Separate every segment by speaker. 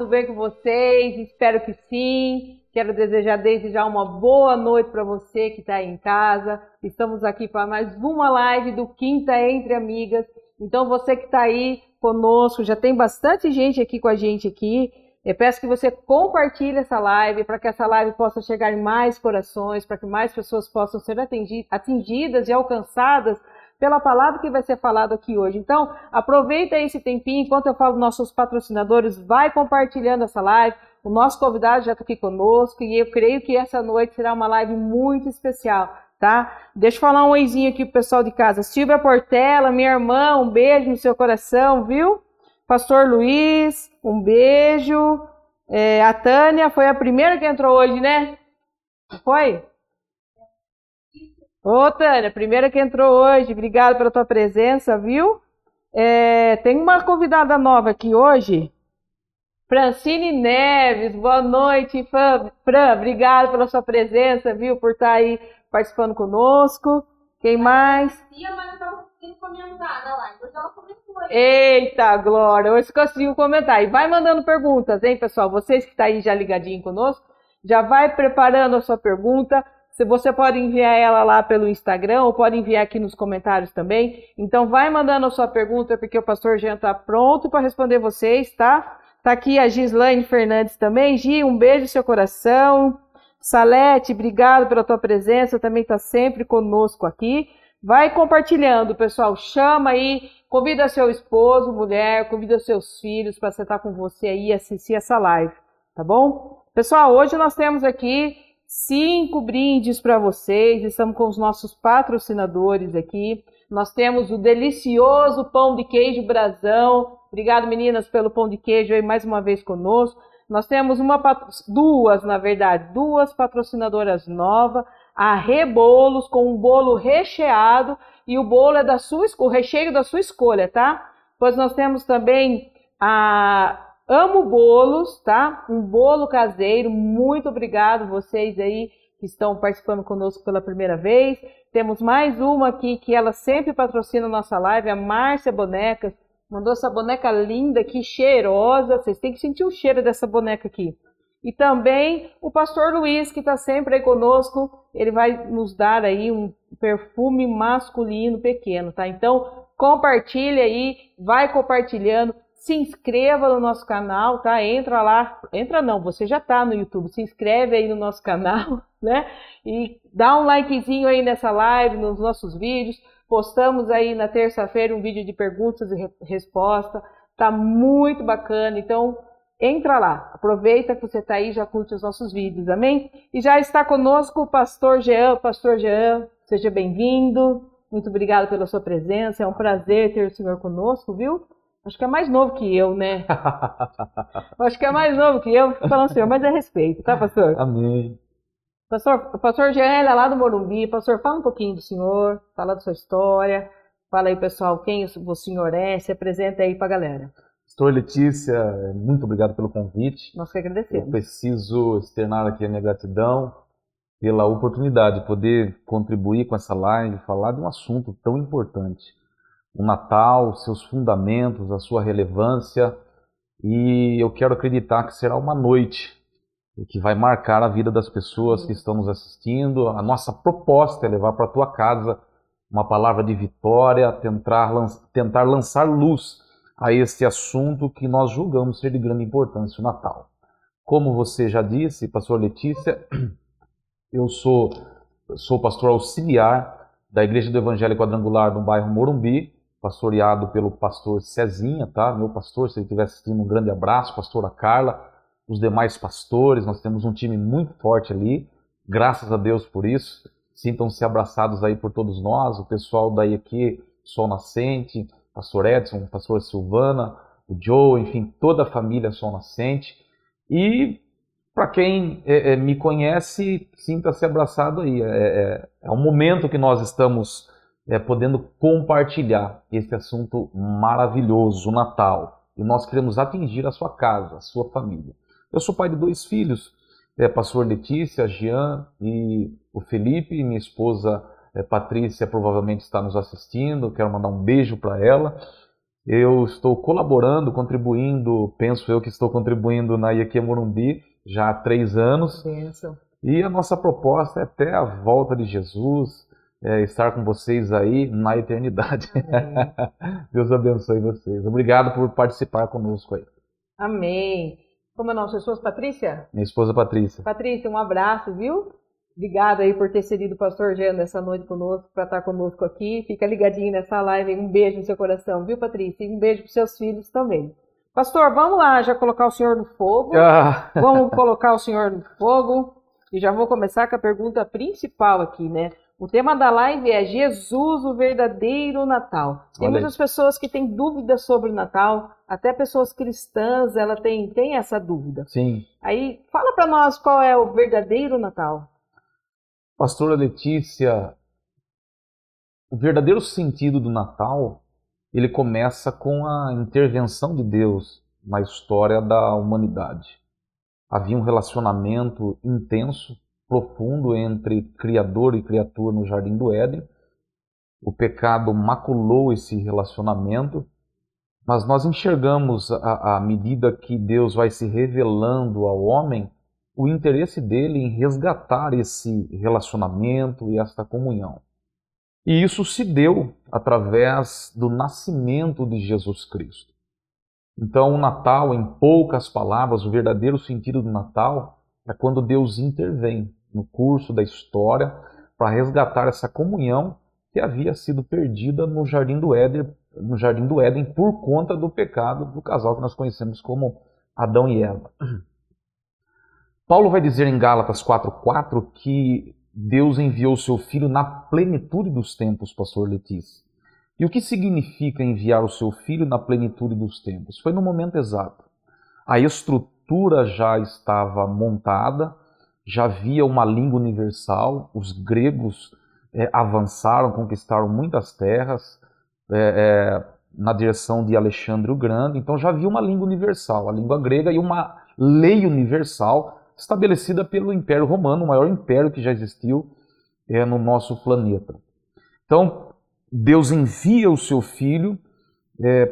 Speaker 1: tudo bem com vocês? Espero que sim. Quero desejar desde já uma boa noite para você que está em casa. Estamos aqui para mais uma live do Quinta Entre Amigas. Então você que está aí conosco, já tem bastante gente aqui com a gente aqui. Eu peço que você compartilhe essa live para que essa live possa chegar em mais corações, para que mais pessoas possam ser atingidas e alcançadas pela palavra que vai ser falada aqui hoje. Então, aproveita esse tempinho, enquanto eu falo nossos patrocinadores, vai compartilhando essa live. O nosso convidado já está aqui conosco e eu creio que essa noite será uma live muito especial, tá? Deixa eu falar um oizinho aqui pro pessoal de casa. Silvia Portela, minha irmã, um beijo no seu coração, viu? Pastor Luiz, um beijo. É, a Tânia foi a primeira que entrou hoje, né? Foi? Ô, Tânia, primeira que entrou hoje. Obrigada pela tua presença, viu? É, tem uma convidada nova aqui hoje. Francine Neves, boa noite, Fran. Obrigada pela sua presença, viu? Por estar aí participando conosco. Quem mais? Tia, mas comentar na live. Hoje ela comentou. Eita, Glória, hoje conseguiu comentar. E vai mandando perguntas, hein, pessoal? Vocês que estão tá aí já ligadinho conosco, já vai preparando a sua pergunta. Se você pode enviar ela lá pelo Instagram ou pode enviar aqui nos comentários também. Então vai mandando a sua pergunta porque o pastor Jean está pronto para responder vocês, tá? Tá aqui a Gislaine Fernandes também. Gi, um beijo no seu coração. Salete, obrigado pela tua presença, também está sempre conosco aqui. Vai compartilhando, pessoal. Chama aí, convida seu esposo, mulher, convida seus filhos para sentar com você aí e assistir essa live, tá bom? Pessoal, hoje nós temos aqui cinco brindes para vocês. Estamos com os nossos patrocinadores aqui. Nós temos o delicioso pão de queijo Brasão. Obrigado, meninas, pelo pão de queijo aí mais uma vez conosco. Nós temos uma, duas, na verdade, duas patrocinadoras novas a rebolos com um bolo recheado e o bolo é da sua o recheio da sua escolha, tá? Pois nós temos também a Amo Bolos, tá? Um bolo caseiro. Muito obrigado vocês aí que estão participando conosco pela primeira vez. Temos mais uma aqui que ela sempre patrocina a nossa live, a Márcia Bonecas. Mandou essa boneca linda aqui, cheirosa. Vocês têm que sentir o cheiro dessa boneca aqui. E também o pastor Luiz, que está sempre aí conosco, ele vai nos dar aí um perfume masculino pequeno, tá? Então, compartilha aí, vai compartilhando, se inscreva no nosso canal, tá? Entra lá, entra não, você já está no YouTube, se inscreve aí no nosso canal, né? E dá um likezinho aí nessa live, nos nossos vídeos. Postamos aí na terça-feira um vídeo de perguntas e respostas, tá muito bacana, então entra lá, aproveita que você está aí, já curte os nossos vídeos, amém? E já está conosco o pastor Jean, pastor Jean, seja bem-vindo, muito obrigado pela sua presença, é um prazer ter o senhor conosco, viu? Acho que é mais novo que eu, né? Acho que é mais novo que eu, falando senhor, mas é respeito, tá, pastor?
Speaker 2: Amém.
Speaker 1: Pastor, pastor é lá do Morumbi, pastor, fala um pouquinho do senhor, fala da sua história, fala aí, pessoal, quem o senhor é, se apresenta aí pra galera.
Speaker 2: Pastor Letícia, muito obrigado pelo convite.
Speaker 1: Nós que agradecemos.
Speaker 2: Eu preciso externar aqui a minha gratidão pela oportunidade de poder contribuir com essa live, falar de um assunto tão importante. O Natal, seus fundamentos, a sua relevância. E eu quero acreditar que será uma noite que vai marcar a vida das pessoas que estão nos assistindo. A nossa proposta é levar para a tua casa uma palavra de vitória, tentar, tentar lançar luz a este assunto que nós julgamos ser de grande importância, o Natal. Como você já disse, pastor Letícia, eu sou, sou pastor auxiliar da Igreja do Evangelho Quadrangular no bairro Morumbi, pastoreado pelo pastor Cezinha, tá? Meu pastor, se ele estiver assistindo, um grande abraço, pastora Carla, os demais pastores, nós temos um time muito forte ali, graças a Deus por isso. Sintam-se abraçados aí por todos nós, o pessoal daí aqui, Sol Nascente, pastor Edson, pastor Silvana, o Joe, enfim, toda a família Sol Nascente. E para quem é, é, me conhece, sinta-se abraçado aí. É, é, é, um momento que nós estamos é, podendo compartilhar esse assunto maravilhoso, o Natal. E nós queremos atingir a sua casa, a sua família. Eu sou pai de dois filhos, é, pastor Letícia, Jean e o Felipe, minha esposa é, Patrícia provavelmente está nos assistindo, quero mandar um beijo para ela. Eu estou colaborando, contribuindo, penso eu que estou contribuindo na IAQ Morumbi já há três anos.
Speaker 1: Benção.
Speaker 2: E a nossa proposta é até a volta de Jesus, é, estar com vocês aí na eternidade. Deus abençoe vocês. Obrigado por participar conosco aí.
Speaker 1: Amém. Como é o nome? Sua esposa Patrícia?
Speaker 2: Minha esposa Patrícia.
Speaker 1: Patrícia, um abraço, viu? Obrigada aí por ter cedido o pastor Jean nessa noite conosco, para estar conosco aqui. Fica ligadinho nessa live. Um beijo no seu coração, viu, Patrícia? E um beijo para seus filhos também. Pastor, vamos lá já colocar o senhor no fogo. Ah. Vamos colocar o senhor no fogo. E já vou começar com a pergunta principal aqui, né? O tema da live é Jesus, o verdadeiro Natal. Tem Olha muitas aí. pessoas que têm dúvidas sobre o Natal, até pessoas cristãs, ela tem, tem essa dúvida.
Speaker 2: Sim.
Speaker 1: Aí, fala para nós qual é o verdadeiro Natal.
Speaker 2: Pastora Letícia, o verdadeiro sentido do Natal, ele começa com a intervenção de Deus na história da humanidade havia um relacionamento intenso, profundo entre Criador e criatura no Jardim do Éden. O pecado maculou esse relacionamento, mas nós enxergamos, à medida que Deus vai se revelando ao homem, o interesse dele em resgatar esse relacionamento e esta comunhão. E isso se deu através do nascimento de Jesus Cristo. Então, o Natal, em poucas palavras, o verdadeiro sentido do Natal é quando Deus intervém no curso da história para resgatar essa comunhão que havia sido perdida no jardim do Éden, no jardim do Éden por conta do pecado do casal que nós conhecemos como Adão e Eva. Paulo vai dizer em Gálatas 4:4 que Deus enviou seu filho na plenitude dos tempos, pastor Letícia. E o que significa enviar o seu filho na plenitude dos tempos? Foi no momento exato. A estrutura já estava montada, já havia uma língua universal, os gregos é, avançaram, conquistaram muitas terras é, é, na direção de Alexandre o Grande, então já havia uma língua universal, a língua grega, e uma lei universal estabelecida pelo Império Romano, o maior império que já existiu no nosso planeta. Então, Deus envia o seu filho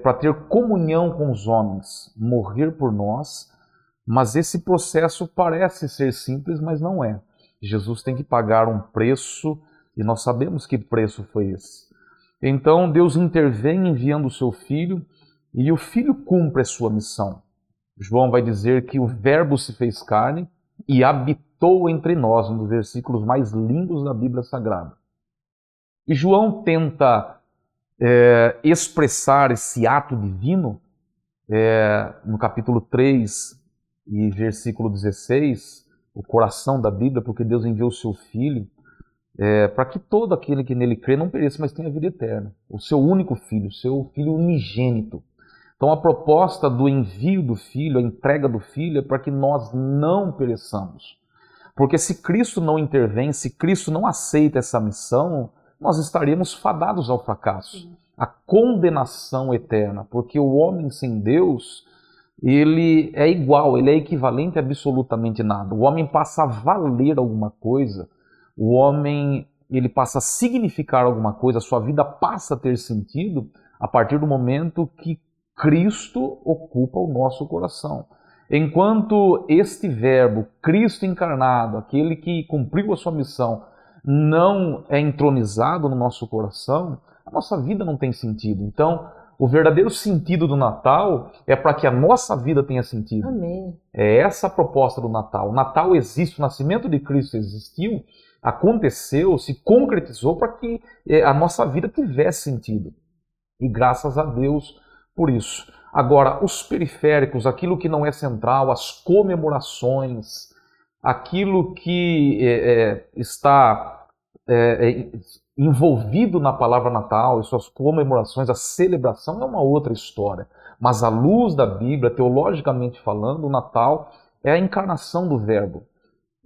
Speaker 2: para ter comunhão com os homens, morrer por nós, mas esse processo parece ser simples, mas não é. Jesus tem que pagar um preço e nós sabemos que preço foi esse. Então Deus intervém enviando o seu filho e o filho cumpre a sua missão. João vai dizer que o Verbo se fez carne e habitou entre nós, um dos versículos mais lindos da Bíblia Sagrada. E João tenta é, expressar esse ato divino é, no capítulo 3 e versículo 16, o coração da Bíblia, porque Deus enviou o seu Filho é, para que todo aquele que nele crê não pereça, mas tenha vida eterna. O seu único Filho, o seu Filho unigênito. Então a proposta do envio do Filho, a entrega do Filho, é para que nós não pereçamos. Porque se Cristo não intervém, se Cristo não aceita essa missão, nós estaríamos fadados ao fracasso, à condenação eterna, porque o homem sem Deus, ele é igual, ele é equivalente a absolutamente nada. O homem passa a valer alguma coisa, o homem ele passa a significar alguma coisa, a sua vida passa a ter sentido a partir do momento que Cristo ocupa o nosso coração. Enquanto este Verbo, Cristo encarnado, aquele que cumpriu a sua missão, não é entronizado no nosso coração, a nossa vida não tem sentido. Então, o verdadeiro sentido do Natal é para que a nossa vida tenha sentido.
Speaker 1: Amém.
Speaker 2: É essa a proposta do Natal. O Natal existe, o nascimento de Cristo existiu, aconteceu, se concretizou para que é, a nossa vida tivesse sentido. E graças a Deus por isso. Agora, os periféricos, aquilo que não é central, as comemorações, aquilo que é, é, está é, é, envolvido na palavra Natal e suas comemorações, a celebração é uma outra história. Mas à luz da Bíblia, teologicamente falando, o Natal é a encarnação do Verbo.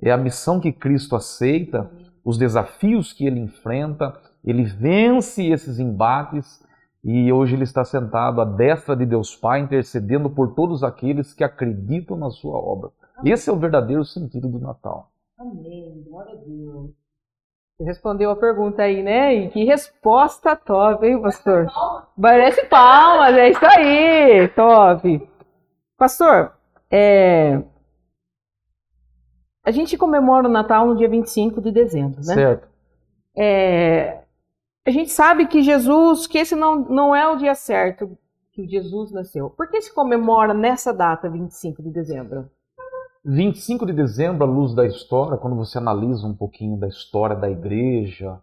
Speaker 2: É a missão que Cristo aceita, os desafios que ele enfrenta, ele vence esses embates e hoje ele está sentado à destra de Deus Pai, intercedendo por todos aqueles que acreditam na sua obra. Esse é o verdadeiro sentido do Natal.
Speaker 1: Amém. Glória a Deus. Respondeu a pergunta aí, né? E que resposta top, hein, pastor? Parece palmas, é isso aí, top. Pastor, é... a gente comemora o Natal no dia 25 de dezembro, né?
Speaker 2: Certo.
Speaker 1: É... A gente sabe que Jesus, que esse não, não é o dia certo que Jesus nasceu. Por que se comemora nessa data, 25 de dezembro?
Speaker 2: 25 de dezembro, à luz da história, quando você analisa um pouquinho da história da igreja,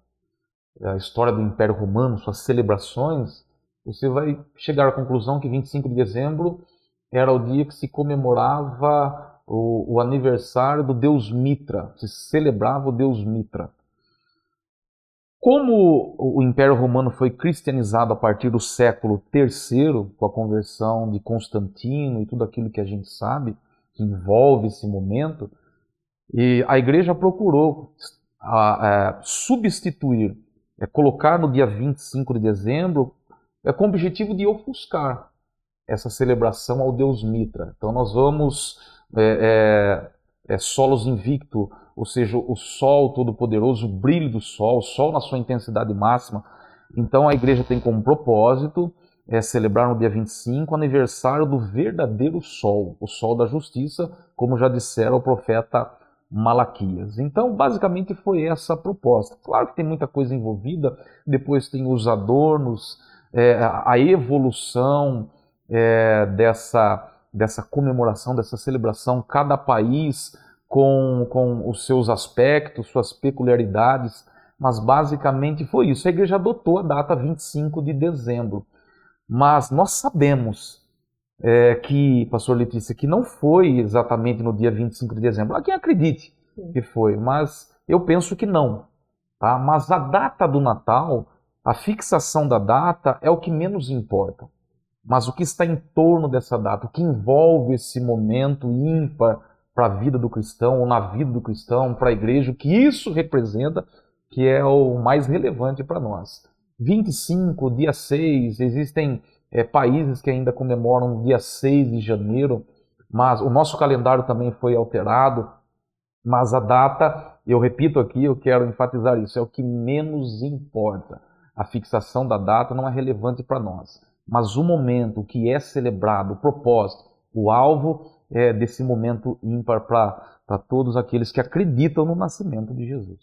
Speaker 2: a história do Império Romano, suas celebrações, você vai chegar à conclusão que 25 de dezembro era o dia que se comemorava o, o aniversário do deus Mitra, se celebrava o deus Mitra. Como o Império Romano foi cristianizado a partir do século III, com a conversão de Constantino e tudo aquilo que a gente sabe, que envolve esse momento, e a igreja procurou a, a, substituir, é, colocar no dia 25 de dezembro, é, com o objetivo de ofuscar essa celebração ao deus Mitra. Então nós vamos é, é, é solos invicto, ou seja, o sol todo-poderoso, o brilho do sol, o sol na sua intensidade máxima. Então a igreja tem como propósito é celebrar no dia 25 o aniversário do verdadeiro sol, o sol da justiça, como já dissera o profeta Malaquias. Então, basicamente foi essa a proposta. Claro que tem muita coisa envolvida, depois tem os adornos, é, a evolução é, dessa, dessa comemoração, dessa celebração, cada país com, com os seus aspectos, suas peculiaridades, mas basicamente foi isso. A igreja adotou a data 25 de dezembro. Mas nós sabemos é, que, pastor Letícia, que não foi exatamente no dia 25 de dezembro. Há quem acredite que foi, mas eu penso que não. Tá? Mas a data do Natal, a fixação da data é o que menos importa. Mas o que está em torno dessa data, o que envolve esse momento ímpar para a vida do cristão, ou na vida do cristão, para a igreja, o que isso representa, que é o mais relevante para nós. 25, dia 6, existem é, países que ainda comemoram dia 6 de janeiro, mas o nosso calendário também foi alterado, mas a data, eu repito aqui, eu quero enfatizar isso, é o que menos importa. A fixação da data não é relevante para nós, mas o momento, que é celebrado, o propósito, o alvo é desse momento ímpar para todos aqueles que acreditam no nascimento de Jesus.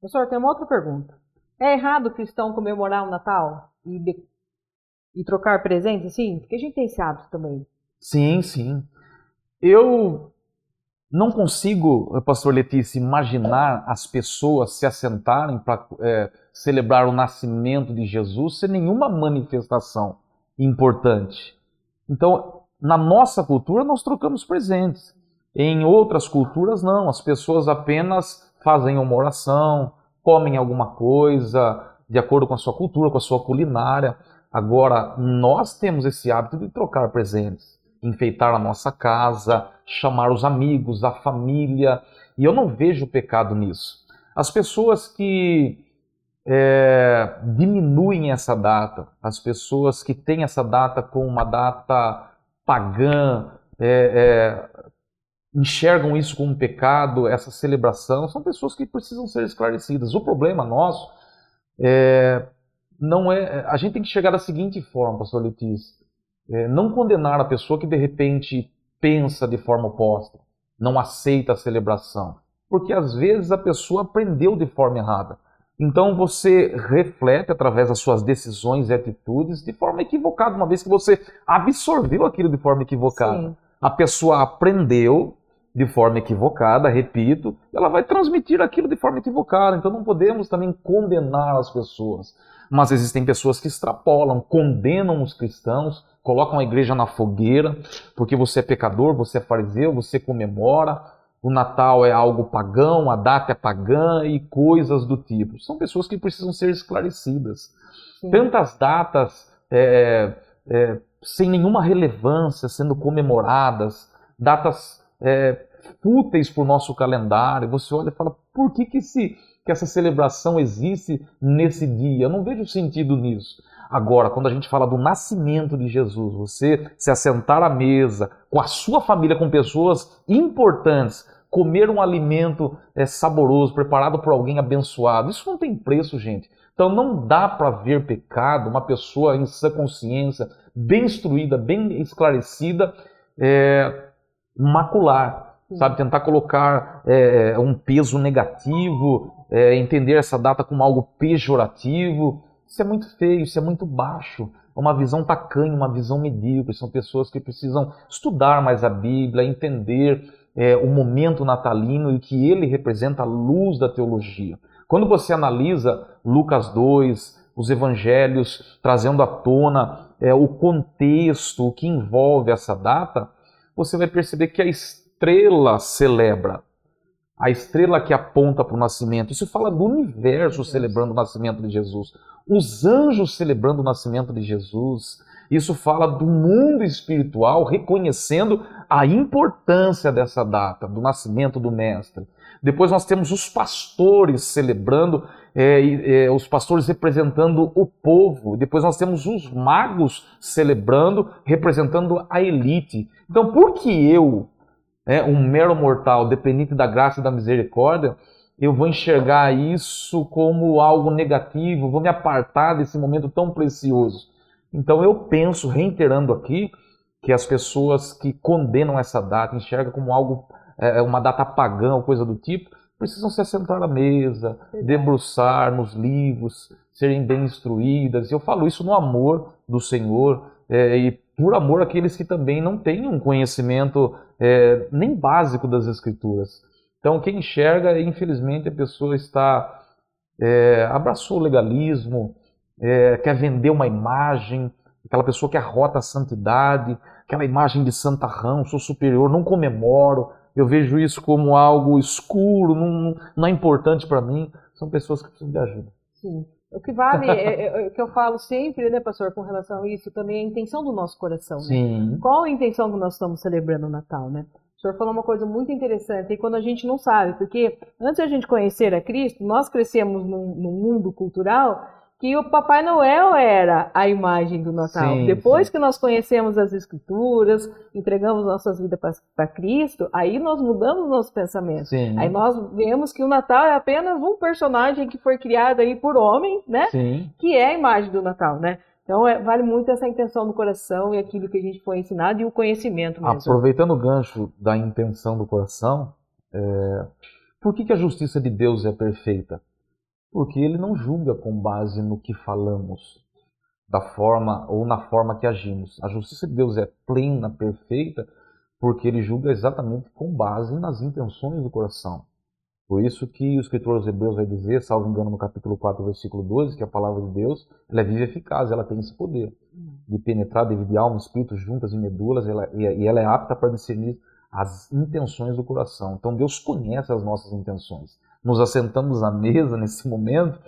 Speaker 1: Professor, tem uma outra pergunta. É errado o cristão comemorar o Natal e, de, e trocar presentes assim? Porque a gente tem esse hábito também.
Speaker 2: Sim, sim. Eu não consigo, pastor Letícia, imaginar as pessoas se assentarem para é, celebrar o nascimento de Jesus sem nenhuma manifestação importante. Então, na nossa cultura, nós trocamos presentes. Em outras culturas, não. As pessoas apenas fazem uma oração, comem alguma coisa de acordo com a sua cultura, com a sua culinária. Agora, nós temos esse hábito de trocar presentes, enfeitar a nossa casa, chamar os amigos, a família, e eu não vejo pecado nisso. As pessoas que é, diminuem essa data, as pessoas que têm essa data como uma data pagã, é, é, enxergam isso como um pecado, essa celebração, são pessoas que precisam ser esclarecidas. O problema nosso é, não é. A gente tem que chegar da seguinte forma, pastor Letícia. É, não condenar a pessoa que de repente pensa de forma oposta, não aceita a celebração. Porque às vezes a pessoa aprendeu de forma errada. Então você reflete através das suas decisões e atitudes de forma equivocada, uma vez que você absorveu aquilo de forma equivocada. Sim. A pessoa aprendeu de forma equivocada, repito, ela vai transmitir aquilo de forma equivocada. Então não podemos também condenar as pessoas. Mas existem pessoas que extrapolam, condenam os cristãos, colocam a igreja na fogueira, porque você é pecador, você é fariseu, você comemora, o Natal é algo pagão, a data é pagã e coisas do tipo. São pessoas que precisam ser esclarecidas. Sim. Tantas datas é, é, sem nenhuma relevância sendo comemoradas, datas é, fúteis para o nosso calendário. Você olha e fala, por que, que, esse, que essa celebração existe nesse dia? Eu não vejo sentido nisso. Agora, quando a gente fala do nascimento de Jesus, você se assentar à mesa com a sua família, com pessoas importantes, comer um alimento é, saboroso, preparado por alguém abençoado. Isso não tem preço, gente. Então não dá para ver pecado, uma pessoa em sua consciência, bem instruída, bem esclarecida, é, macular, sabe? Tentar colocar é, um peso negativo, é, entender essa data como algo pejorativo. Isso é muito feio, isso é muito baixo. É uma visão tacanha, uma visão medíocre. São pessoas que precisam estudar mais a Bíblia, entender é, o momento natalino e que ele representa a luz da teologia. Quando você analisa Lucas 2, os evangelhos trazendo à tona é, o contexto, o que envolve essa data, você vai perceber que a estrela celebra. A estrela que aponta para o nascimento. Isso fala do universo celebrando o nascimento de Jesus. Os anjos celebrando o nascimento de Jesus. Isso fala do mundo espiritual reconhecendo a importância dessa data, do nascimento do Mestre. Depois nós temos os pastores celebrando, é, é, os pastores representando o povo. Depois nós temos os magos celebrando, representando a elite. Então, por que eu, é, um mero mortal, dependente da graça e da misericórdia, eu vou enxergar isso como algo negativo, vou me apartar desse momento tão precioso? Então, eu penso, reiterando aqui, que as pessoas que condenam essa data, enxergam como algo é, uma data pagã ou coisa do tipo, precisam se assentar à mesa, debruçar nos livros, serem bem instruídas. Eu falo isso no amor do Senhor é, e por amor àqueles que também não têm um conhecimento é, nem básico das Escrituras. Então, quem enxerga, infelizmente, a pessoa está é, abraçou o legalismo, é, quer vender uma imagem, aquela pessoa que arrota a santidade, aquela imagem de santarrão, sou superior, não comemoro, eu vejo isso como algo escuro, não, não é importante para mim. São pessoas que precisam de ajuda.
Speaker 1: Sim. O que vale, é, é, é, o que eu falo sempre, né, pastor, com relação a isso, também é a intenção do nosso coração. Né?
Speaker 2: Sim.
Speaker 1: Qual a intenção que nós estamos celebrando o Natal, né? O senhor falou uma coisa muito interessante, e quando a gente não sabe, porque antes de a gente conhecer a Cristo, nós crescemos num, num mundo cultural que o Papai Noel era a imagem do Natal. Sim, Depois sim. que nós conhecemos as Escrituras, entregamos nossas vidas para Cristo, aí nós mudamos nosso pensamento.
Speaker 2: Sim.
Speaker 1: Aí nós vemos que o Natal é apenas um personagem que foi criado aí por homem, né? Que é a imagem do Natal, né? Então é, vale muito essa intenção do coração e aquilo que a gente foi ensinado e o conhecimento mesmo.
Speaker 2: Aproveitando o gancho da intenção do coração, é... por que, que a justiça de Deus é perfeita? Porque ele não julga com base no que falamos, da forma ou na forma que agimos. A justiça de Deus é plena, perfeita, porque ele julga exatamente com base nas intenções do coração. Por isso que o escritor aos Hebreus vai dizer, salvo engano, no capítulo 4, versículo 12, que a palavra de Deus ela é viva e eficaz, ela tem esse poder de penetrar, de alma, espírito, juntas e medulas, ela, e ela é apta para discernir as intenções do coração. Então Deus conhece as nossas intenções nos assentamos à mesa nesse momento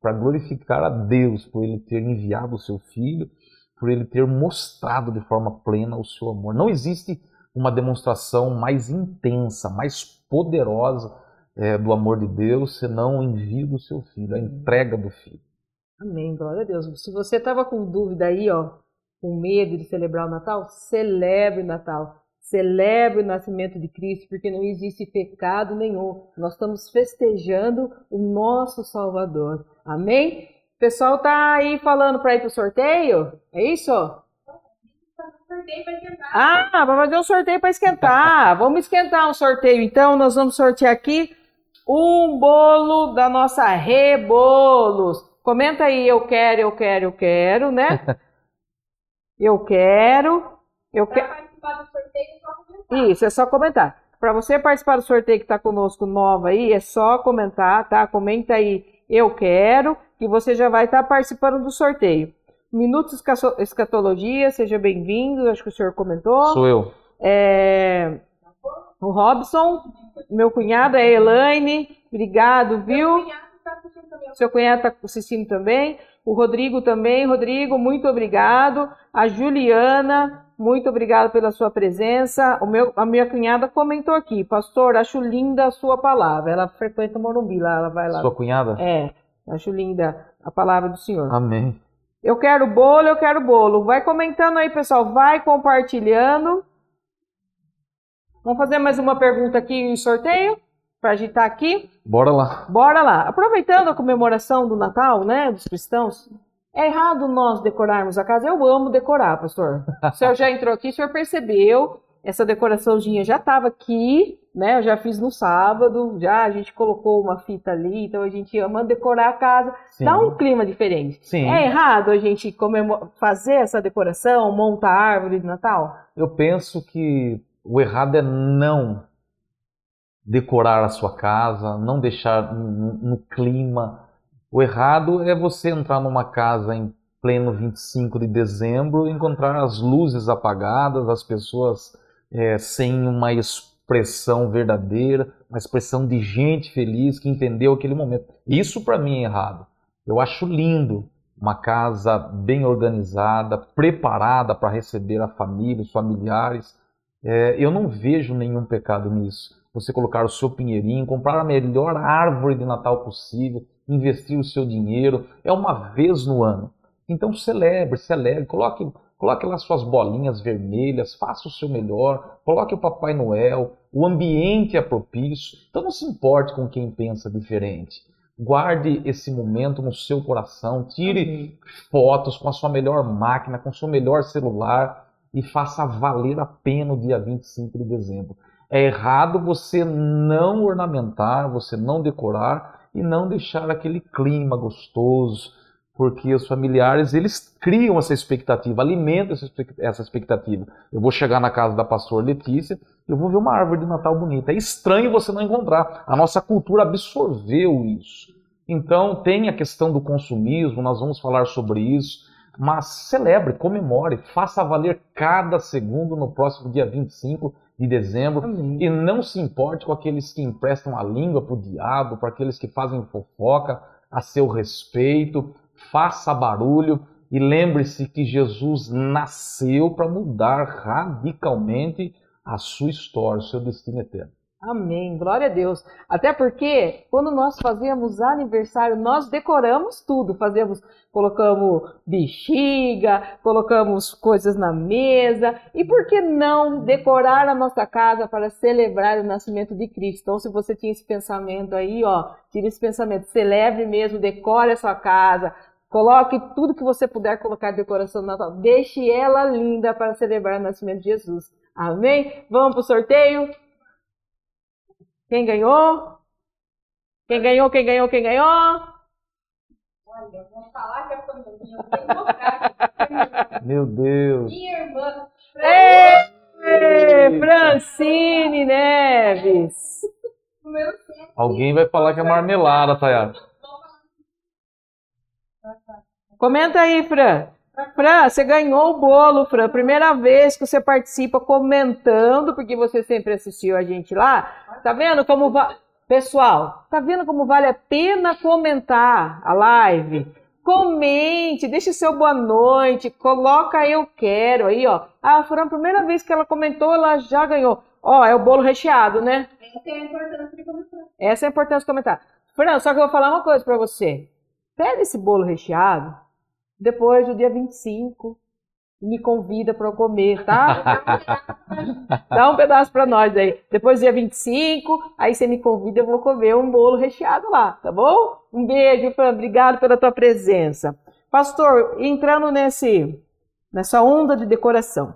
Speaker 2: para glorificar a Deus por Ele ter enviado o seu Filho, por Ele ter mostrado de forma plena o seu amor. Não existe uma demonstração mais intensa, mais poderosa é, do amor de Deus senão o envio do seu Filho, a entrega do Filho.
Speaker 1: Amém, glória a Deus. Se você estava com dúvida aí, ó, com medo de celebrar o Natal, celebre o Natal. Celebre o nascimento de Cristo, porque não existe pecado nenhum. Nós estamos festejando o nosso Salvador. Amém? O pessoal tá aí falando para ir pro sorteio? É isso? Ah, vai fazer um sorteio para esquentar. vamos esquentar um sorteio. Então, nós vamos sortear aqui um bolo da nossa Rebolos. Comenta aí, eu quero, eu quero, eu quero, né? Eu quero, eu quero participar do sorteio, é só comentar. Isso, é só comentar. Para você participar do sorteio que está conosco nova aí, é só comentar, tá? Comenta aí, eu quero, que você já vai estar tá participando do sorteio. Minutos Escatologia, seja bem-vindo, acho que o senhor comentou.
Speaker 2: Sou eu.
Speaker 1: É... O Robson, meu cunhado é a Elaine, obrigado, viu? Meu cunhado está assistindo também. Seu cunhado está assistindo também. O Rodrigo também. Rodrigo, muito obrigado. A Juliana, muito obrigado pela sua presença. Meu, a minha cunhada comentou aqui, pastor, acho linda a sua palavra. Ela frequenta o Morumbi lá, ela vai lá.
Speaker 2: Sua cunhada?
Speaker 1: É, acho linda a palavra do Senhor.
Speaker 2: Amém.
Speaker 1: Eu quero bolo, eu quero bolo. Vai comentando aí, pessoal. Vai compartilhando. Vamos fazer mais uma pergunta aqui em sorteio para agitar aqui.
Speaker 2: Bora lá.
Speaker 1: Bora lá. Aproveitando a comemoração do Natal, né, dos cristãos, é errado nós decorarmos a casa? Eu amo decorar, pastor. O senhor já entrou aqui, o senhor percebeu, essa decoraçãozinha já estava aqui, né? Eu já fiz no sábado, já a gente colocou uma fita ali, então a gente ama decorar a casa. Sim. Dá um clima diferente. Sim. É errado a gente fazer essa decoração, montar a árvore de Natal?
Speaker 2: Eu penso que o errado é não decorar a sua casa, não deixar no, no clima o errado é você entrar numa casa em pleno 25 de dezembro e encontrar as luzes apagadas, as pessoas é, sem uma expressão verdadeira, uma expressão de gente feliz que entendeu aquele momento. Isso para mim é errado. Eu acho lindo uma casa bem organizada, preparada para receber a família, os familiares. É, eu não vejo nenhum pecado nisso. Você colocar o seu pinheirinho, comprar a melhor árvore de Natal possível, investir o seu dinheiro, é uma vez no ano. Então celebre, celebre, coloque, coloque lá suas bolinhas vermelhas, faça o seu melhor, coloque o Papai Noel, o ambiente é propício. Então não se importe com quem pensa diferente. Guarde esse momento no seu coração, tire uhum. fotos com a sua melhor máquina, com o seu melhor celular e faça valer a pena o dia 25 de dezembro. É errado você não ornamentar, você não decorar e não deixar aquele clima gostoso, porque os familiares eles criam essa expectativa, alimentam essa expectativa. Eu vou chegar na casa da pastora Letícia, eu vou ver uma árvore de Natal bonita. É estranho você não encontrar. A nossa cultura absorveu isso. Então tem a questão do consumismo, nós vamos falar sobre isso, mas celebre, comemore, faça valer cada segundo no próximo dia 25 de dezembro. Amém. E não se importe com aqueles que emprestam a língua para o diabo, para aqueles que fazem fofoca a seu respeito. Faça barulho e lembre-se que Jesus nasceu para mudar radicalmente a sua história, o seu destino eterno.
Speaker 1: Amém, glória a Deus. Até porque quando nós fazemos aniversário, nós decoramos tudo, fazemos, colocamos bexiga, colocamos coisas na mesa. E por que não decorar a nossa casa para celebrar o nascimento de Cristo? Então, se você tinha esse pensamento aí, ó, tire esse pensamento, celebre mesmo, decore a sua casa, Coloque tudo que você puder colocar de decoração. Deixe ela linda para celebrar o nascimento de Jesus. Amém? Vamos para o sorteio? Quem ganhou? Quem ganhou, quem ganhou, quem ganhou?
Speaker 3: Olha, vou falar que a pandemia tem
Speaker 2: Meu Deus.
Speaker 3: Minha irmã.
Speaker 1: Ei, Francine Neves.
Speaker 2: Alguém vai falar que é marmelada, Tayara.
Speaker 1: Comenta aí, Fran. Fran, você ganhou o bolo, Fran. Primeira vez que você participa comentando, porque você sempre assistiu a gente lá. Tá vendo como va... Pessoal, tá vendo como vale a pena comentar a live? Comente, deixe seu boa noite, coloca eu quero aí, ó. Ah, Fran, primeira vez que ela comentou, ela já ganhou. Ó, é o bolo recheado, né?
Speaker 3: Essa é a importância de comentar.
Speaker 1: Essa é a importância de comentar. Fran, só que eu vou falar uma coisa para você. Pega esse bolo recheado, depois do dia 25 me convida para eu comer, tá? Dá um pedaço para nós aí. Depois do dia 25, aí você me convida, eu vou comer um bolo recheado lá, tá bom? Um beijo, Fran, obrigado pela tua presença. Pastor, entrando nesse nessa onda de decoração,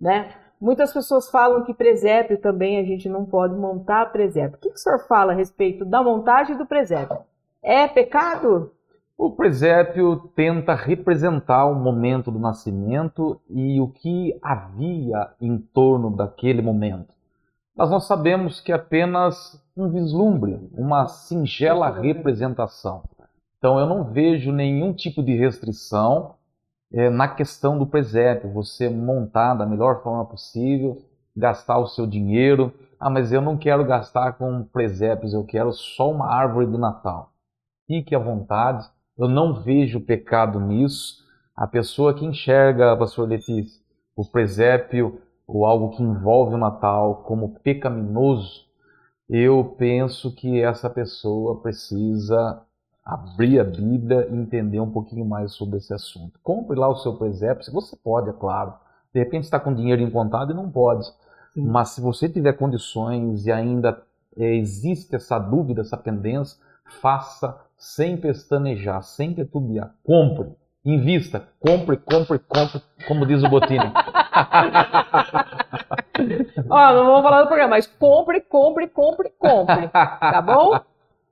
Speaker 1: né? Muitas pessoas falam que presépio também a gente não pode montar presépio. O que, que o senhor fala a respeito da montagem do presépio? É pecado?
Speaker 2: O presépio tenta representar o momento do nascimento e o que havia em torno daquele momento. Mas nós sabemos que é apenas um vislumbre, uma singela representação. Então eu não vejo nenhum tipo de restrição é, na questão do presépio, você montar da melhor forma possível, gastar o seu dinheiro. Ah, mas eu não quero gastar com presépios, eu quero só uma árvore de Natal. Fique à vontade eu não vejo pecado nisso. A pessoa que enxerga, pastor Letícia, o presépio ou algo que envolve o Natal como pecaminoso, eu penso que essa pessoa precisa abrir a Bíblia e entender um pouquinho mais sobre esse assunto. Compre lá o seu presépio, se você pode, é claro. De repente está com dinheiro em contado e não pode.
Speaker 1: Sim.
Speaker 2: Mas se você tiver condições e ainda é, existe essa dúvida, essa pendência, faça sem pestanejar, sem titubear. Compre, invista, compre, compre, compre, como diz o Botini.
Speaker 1: Ó, não vamos falar do programa, mas compre, compre, compre, compre. Tá bom?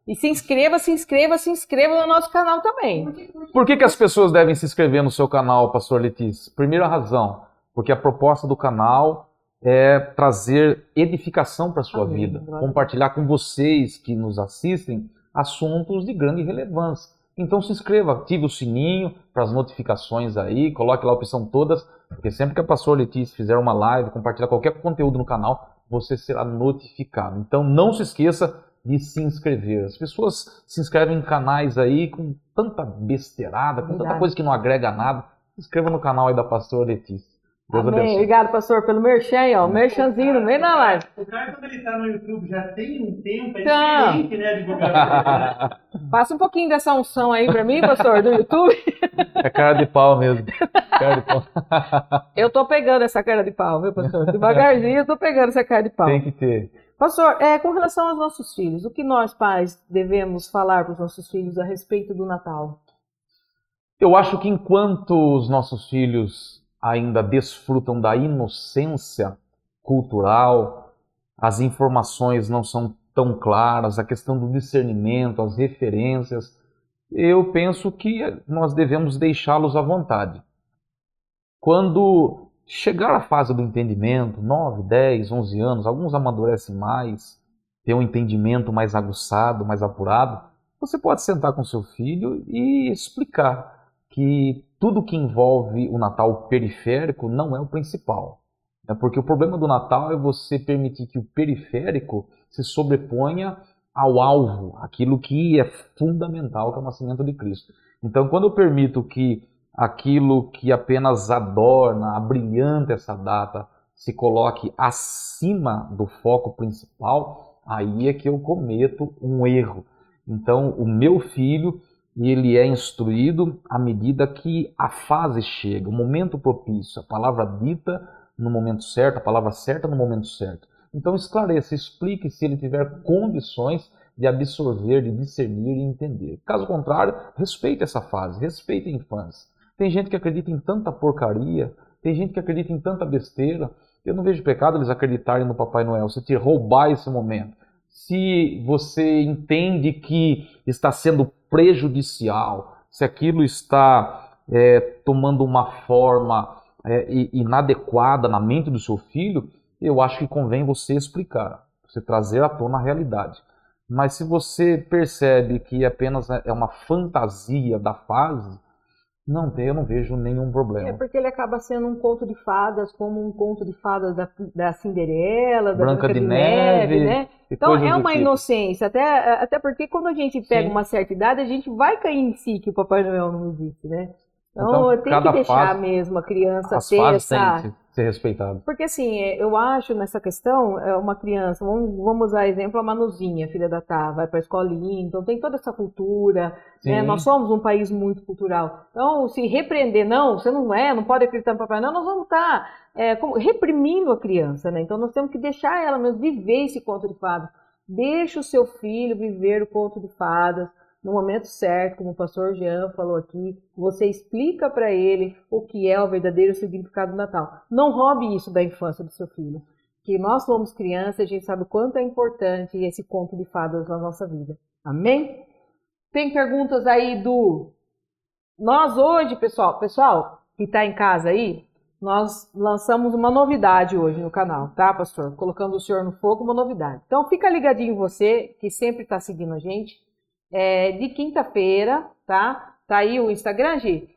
Speaker 1: E se inscreva, se inscreva, se inscreva no nosso canal também.
Speaker 2: Por que, que as pessoas devem se inscrever no seu canal, Pastor Letícia? Primeira razão, porque a proposta do canal é trazer edificação para a sua
Speaker 1: Amém.
Speaker 2: vida, compartilhar com vocês que nos assistem assuntos de grande relevância. Então se inscreva, ative o sininho para as notificações aí, coloque lá a opção todas, porque sempre que a pastor Letícia fizer uma live, compartilhar qualquer conteúdo no canal, você será notificado. Então não se esqueça de se inscrever. As pessoas se inscrevem em canais aí com tanta besteirada, com tanta
Speaker 1: Verdade.
Speaker 2: coisa que não agrega nada. Se inscreva no canal aí da pastora Letícia. Deus
Speaker 1: Amém.
Speaker 2: abençoe.
Speaker 1: Obrigado, pastor, pelo merchan, aí, ó. Merchanzinho no meio da live.
Speaker 4: O cara, quando ele tá no YouTube, já tem um tempo, é
Speaker 1: Então.
Speaker 4: diferente, né, advogado?
Speaker 1: Passa um pouquinho dessa unção aí pra mim, pastor, do YouTube.
Speaker 2: É cara de pau mesmo. Cara de pau.
Speaker 1: Eu tô pegando essa cara de pau, viu, pastor? Devagarzinho eu tô pegando essa cara de pau.
Speaker 2: Tem que ter.
Speaker 1: Pastor, é, com relação aos nossos filhos, o que nós pais devemos falar para os nossos filhos a respeito do Natal?
Speaker 2: Eu acho que enquanto os nossos filhos ainda desfrutam da inocência cultural, as informações não são tão claras, a questão do discernimento, as referências, eu penso que nós devemos deixá-los à vontade. Quando chegar a fase do entendimento, 9, 10, 11 anos, alguns amadurecem mais, têm um entendimento mais aguçado, mais apurado, você pode sentar com seu filho e explicar que tudo que envolve o Natal periférico não é o principal. É porque o problema do Natal é você permitir que o periférico se sobreponha ao alvo, aquilo que é fundamental, que é o nascimento de Cristo. Então, quando eu permito que aquilo que apenas adorna, abrilhanta essa data, se coloque acima do foco principal, aí é que eu cometo um erro. Então, o meu filho, ele é instruído à medida que a fase chega, o momento propício, a palavra dita no momento certo, a palavra certa no momento certo. Então, esclareça, explique se ele tiver condições de absorver, de discernir e entender. Caso contrário, respeite essa fase, respeite a infância. Tem gente que acredita em tanta porcaria, tem gente que acredita em tanta besteira. Eu não vejo pecado eles acreditarem no Papai Noel, se te roubar esse momento. Se você entende que está sendo prejudicial, se aquilo está é, tomando uma forma é, inadequada na mente do seu filho, eu acho que convém você explicar, você trazer à tona a realidade. Mas se você percebe que apenas é uma fantasia da fase, não tem, eu não vejo nenhum
Speaker 1: É
Speaker 2: problema.
Speaker 1: porque ele acaba sendo um conto de fadas, como um conto de fadas da, da Cinderela, da
Speaker 2: Branca
Speaker 1: Branca,
Speaker 2: de
Speaker 1: de, Neve,
Speaker 2: Neve,
Speaker 1: né? Então é uma
Speaker 2: tipo.
Speaker 1: inocência, até, até porque quando a gente pega
Speaker 2: Sim.
Speaker 1: uma certa idade, a gente vai cair em si que o Papai Noel não existe, né? Então,
Speaker 2: Então,
Speaker 1: tem que deixar
Speaker 2: fase-
Speaker 1: mesmo a criança ter essa,
Speaker 2: têm que ser respeitadas.
Speaker 1: Porque assim, é, eu acho nessa questão, é uma criança, vamos, vamos usar exemplo a Manuzinha, filha da Tá, vai para a escolinha, então tem toda essa cultura, né? Nós somos um país muito cultural. Então, se repreender, não, você não é, não pode acreditar no Papai Noel, nós vamos estar é, como- reprimindo a criança, né? Então nós temos que deixar ela mesmo viver esse conto de fadas. Deixa o seu filho viver o conto de fadas no momento certo, como o pastor Jean falou aqui, você explica para ele o que é o verdadeiro significado do Natal. Não roube isso da infância do seu filho. Que nós somos crianças, a gente sabe o quanto é importante esse conto de fadas na nossa vida. Amém? Tem perguntas aí do nós hoje, pessoal, pessoal que está em casa aí, nós lançamos uma novidade hoje no canal, tá, pastor? Colocando o senhor no fogo, uma novidade. Então fica ligadinho você que sempre está seguindo a gente. É, de quinta-feira, tá? Tá aí o Instagram, Gi?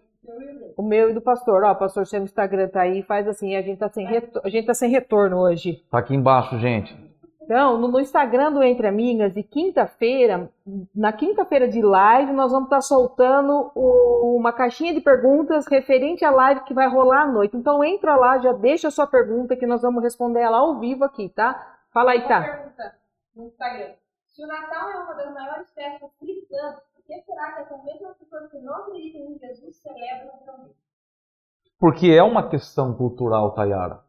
Speaker 1: O meu e do pastor. Ó, o pastor, seu Instagram tá aí, faz assim, a gente tá sem, retor- a gente tá sem retorno hoje.
Speaker 2: Tá aqui embaixo, gente.
Speaker 1: Então, no, no Instagram do Entre Amigas, de quinta-feira, na quinta-feira de live, nós vamos estar soltando o- uma caixinha de perguntas referente à live que vai rolar à noite. Então, entra lá, já deixa a sua pergunta que nós vamos responder ela ao vivo aqui, tá? Fala aí,
Speaker 3: Uma
Speaker 1: tá?
Speaker 3: pergunta no Instagram. Se o Natal é uma das maiores festas cristãs, por que será que essas mesmas pessoas que não acreditam em Jesus celebram também?
Speaker 2: Porque é uma questão cultural, Tayara.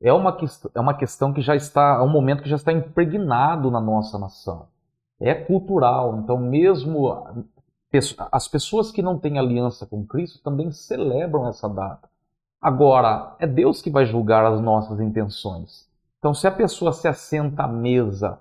Speaker 2: é uma, é uma questão que já está, é um momento que já está impregnado na nossa nação. É cultural. Então, mesmo as pessoas que não têm aliança com Cristo também celebram essa data. Agora, é Deus que vai julgar as nossas intenções. Então, se a pessoa se assenta à mesa,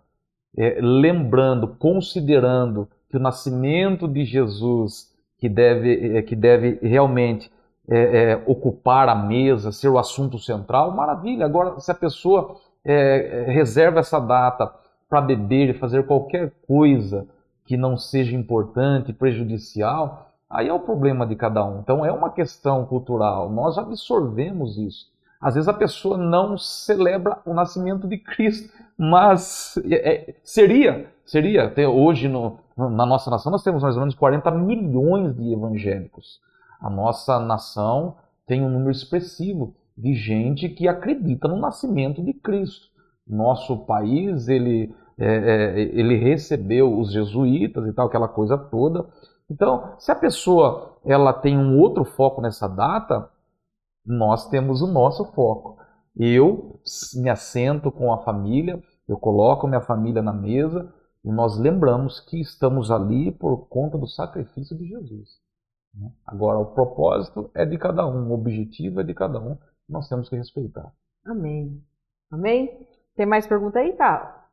Speaker 2: é, lembrando, considerando que o nascimento de Jesus, que deve, é, que deve realmente é, é, ocupar a mesa, ser o assunto central, maravilha. Agora, se a pessoa é, reserva essa data para beber e fazer qualquer coisa que não seja importante, prejudicial, aí é o problema de cada um. Então, é uma questão cultural. Nós absorvemos isso. Às vezes a pessoa não celebra o nascimento de Cristo, mas é, é, seria, seria. Até hoje no, na nossa nação nós temos mais ou menos 40 milhões de evangélicos. A nossa nação tem um número expressivo de gente que acredita no nascimento de Cristo. Nosso país ele é, é, ele recebeu os jesuítas e tal, aquela coisa toda. Então, se a pessoa ela tem um outro foco nessa data, nós temos o nosso foco. Eu me assento com a família, eu coloco minha família na mesa e nós lembramos que estamos ali por conta do sacrifício de Jesus. né? Agora, o propósito é de cada um, o objetivo é de cada um, nós temos que respeitar.
Speaker 1: Amém. Amém? Tem mais pergunta aí, tá?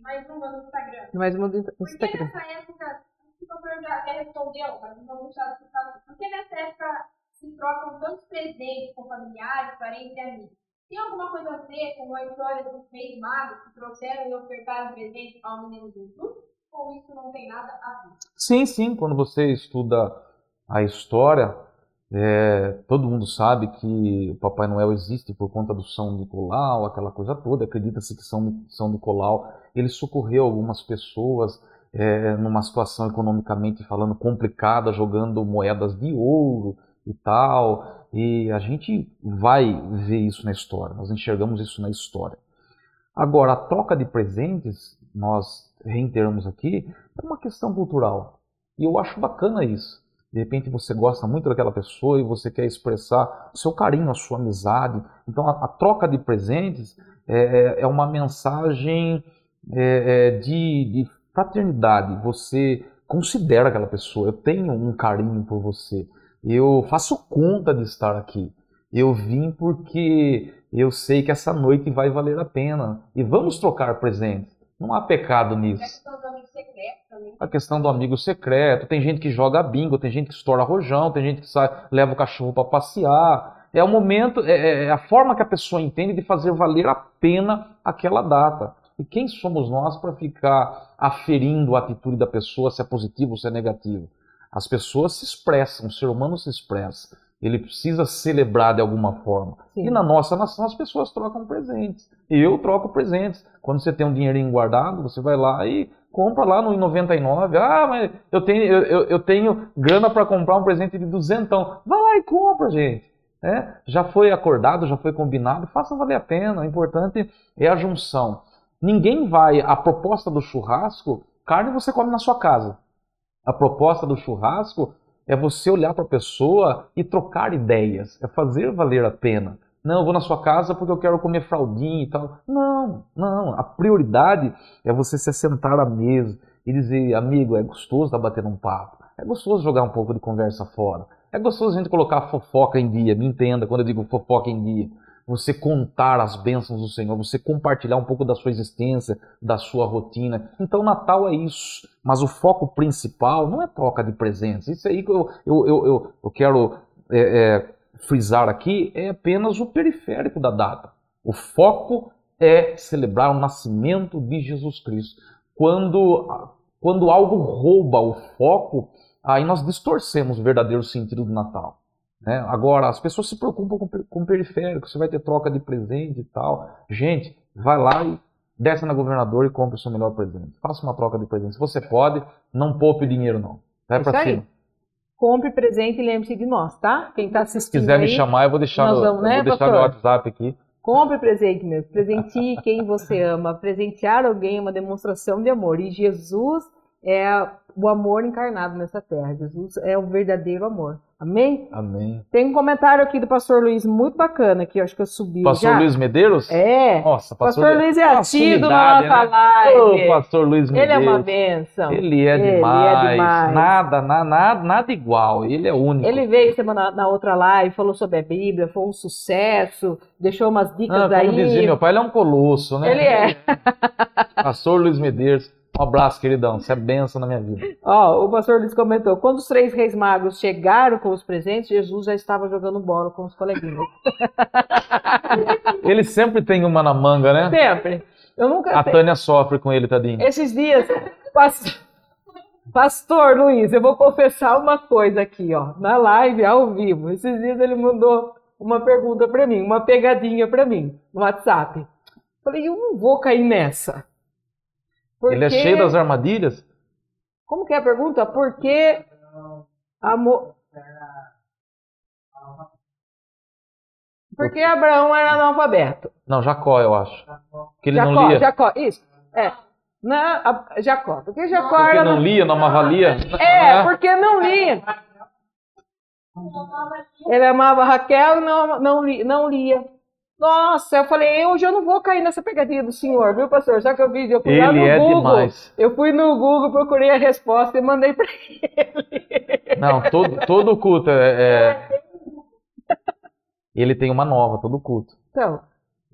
Speaker 3: Mais uma no Instagram.
Speaker 1: Mais uma do
Speaker 3: Por que
Speaker 1: Instagram.
Speaker 3: nessa época, o doutor já até respondeu, mas não vamos deixar de ficar. Por que nessa época se trocam tantos presentes com familiares, parentes e amigos? Tem alguma coisa a ver com a história dos reis magos que trouxeram e ofertaram presente ao menino Jesus? Ou isso não tem nada a ver?
Speaker 2: Sim, sim, quando você estuda a história, é, todo mundo sabe que o Papai Noel existe por conta do São Nicolau, aquela coisa toda. Acredita-se que São, São Nicolau ele socorreu algumas pessoas é, numa situação economicamente falando complicada, jogando moedas de ouro e tal. E a gente vai ver isso na história, nós enxergamos isso na história. Agora, a troca de presentes, nós reiteramos aqui, é uma questão cultural. E eu acho bacana isso. De repente você gosta muito daquela pessoa e você quer expressar o seu carinho, a sua amizade. Então a, a troca de presentes é, é uma mensagem é, é, de, de fraternidade. Você considera aquela pessoa. Eu tenho um carinho por você. Eu faço conta de estar aqui. Eu vim porque eu sei que essa noite vai valer a pena. E vamos trocar presentes. Não há pecado
Speaker 3: E a
Speaker 2: nisso
Speaker 3: questão do amigo secreto também.
Speaker 2: a questão do amigo secreto, tem gente que joga bingo, tem gente que estoura rojão, tem gente que sai, leva o cachorro para passear. É o momento, é, é a forma que a pessoa entende de fazer valer a pena aquela data. E quem somos nós para ficar aferindo a atitude da pessoa, se é positivo ou se é negativo? As pessoas se expressam, o ser humano se expressa. Ele precisa celebrar de alguma forma.
Speaker 1: Sim.
Speaker 2: E na nossa nação as pessoas trocam presentes. Eu troco presentes. Quando você tem um dinheirinho guardado, você vai lá e compra lá no 99. Ah, mas eu tenho, eu, eu- tenho grana para comprar um presente de duzentão. Vai lá e compra, gente. É, já foi acordado, já foi combinado, faça valer a pena. O importante é a junção. Ninguém vai. A proposta do churrasco, carne você come na sua casa. A proposta do churrasco é você olhar para a pessoa e trocar ideias, é fazer valer a pena. Não, eu vou na sua casa porque eu quero comer fraldinha e tal. Não, não. A prioridade é você se assentar à mesa e dizer, amigo, é gostoso estar batendo um papo. É gostoso jogar um pouco de conversa fora. É gostoso a gente colocar fofoca em dia. Me entenda quando eu digo fofoca em dia. Você contar as bênçãos do Senhor, você compartilhar um pouco da sua existência, da sua rotina. Então, Natal é isso. Mas o foco principal não é troca de presentes. Isso aí que eu, eu, eu, eu, quero é, é, frisar aqui é apenas o periférico da data. O foco é celebrar o nascimento de Jesus Cristo. Quando, quando algo rouba o foco, aí nós distorcemos o verdadeiro sentido do Natal. Né? Agora, as pessoas se preocupam com, com o periférico, você vai ter troca de presente e tal. Gente, vai lá e desce na governadora e compra o seu melhor presente. Faça uma troca de presente. Se você pode, não poupe dinheiro não. Vai pra
Speaker 1: aí.
Speaker 2: cima.
Speaker 1: Compre presente e lembre-se de nós, tá? Quem tá
Speaker 2: Se
Speaker 1: assistindo
Speaker 2: quiser me
Speaker 1: aí,
Speaker 2: chamar, eu vou deixar,
Speaker 1: vamos,
Speaker 2: eu
Speaker 1: né,
Speaker 2: vou deixar meu? WhatsApp aqui.
Speaker 1: compre presente mesmo. Presenteie quem você ama. Presentear alguém é uma demonstração de amor. E Jesus é o amor encarnado nessa terra. Jesus é o verdadeiro amor. Amém?
Speaker 2: Amém.
Speaker 1: Tem um comentário aqui do pastor Luiz muito bacana, que eu acho que eu subi
Speaker 2: Pastor
Speaker 1: já.
Speaker 2: Luiz Medeiros?
Speaker 1: É.
Speaker 2: Nossa,
Speaker 1: Pastor,
Speaker 2: pastor,
Speaker 1: Luiz é assíduo
Speaker 2: sumidade,
Speaker 1: na nossa
Speaker 2: né?
Speaker 1: live.
Speaker 2: Ô, pastor Luiz
Speaker 1: Ele é
Speaker 2: Medeiros.
Speaker 1: uma bênção.
Speaker 2: Ele é
Speaker 1: Ele é
Speaker 2: demais.
Speaker 1: demais.
Speaker 2: Nada, na- nada, nada igual. Ele é único.
Speaker 1: Ele veio semana na outra live, falou sobre a Bíblia, foi um sucesso, deixou umas dicas
Speaker 2: Ah,
Speaker 1: aí.
Speaker 2: dizia meu pai, ele é um colosso, né?
Speaker 1: Ele é.
Speaker 2: Pastor Luiz Medeiros. Um abraço, queridão. Você é benção na minha vida.
Speaker 1: Ó, o pastor Luiz comentou: quando os três reis magos chegaram com os presentes, Jesus já estava jogando bola com os coleguinhas.
Speaker 2: Ele sempre tem uma na manga, né?
Speaker 1: Sempre. Eu nunca
Speaker 2: A Tânia sofre com ele, tadinho.
Speaker 1: Esses dias, pas- Pastor Luiz, eu vou confessar uma coisa aqui, ó, na live, ao vivo. Esses dias ele mandou uma pergunta pra mim, uma pegadinha pra mim, no WhatsApp. Falei, eu não vou cair nessa.
Speaker 2: Ele é
Speaker 1: Porque-
Speaker 2: cheio das armadilhas?
Speaker 1: Como que é a pergunta? Por que amor... Por que Abraão era analfabeto?
Speaker 2: Não, Jacó, eu acho. Que ele
Speaker 1: Jacó,
Speaker 2: não lia.
Speaker 1: Jacó, isso. É. Não, a- Jacó. Porque Jacó
Speaker 2: Porque
Speaker 1: era
Speaker 2: não lia, não avalia.
Speaker 1: É, porque não lia. Ele amava Raquel e não, não, não lia. Nossa, eu falei, hoje eu não vou cair nessa pegadinha do senhor, viu, pastor? Só que eu vi, eu fui lá no
Speaker 2: Ele é
Speaker 1: Google.
Speaker 2: demais.
Speaker 1: Eu fui no Google, procurei a resposta e mandei pra ele.
Speaker 2: Não, todo, todo culto é, é- Ele tem uma nova, todo culto.
Speaker 1: Então,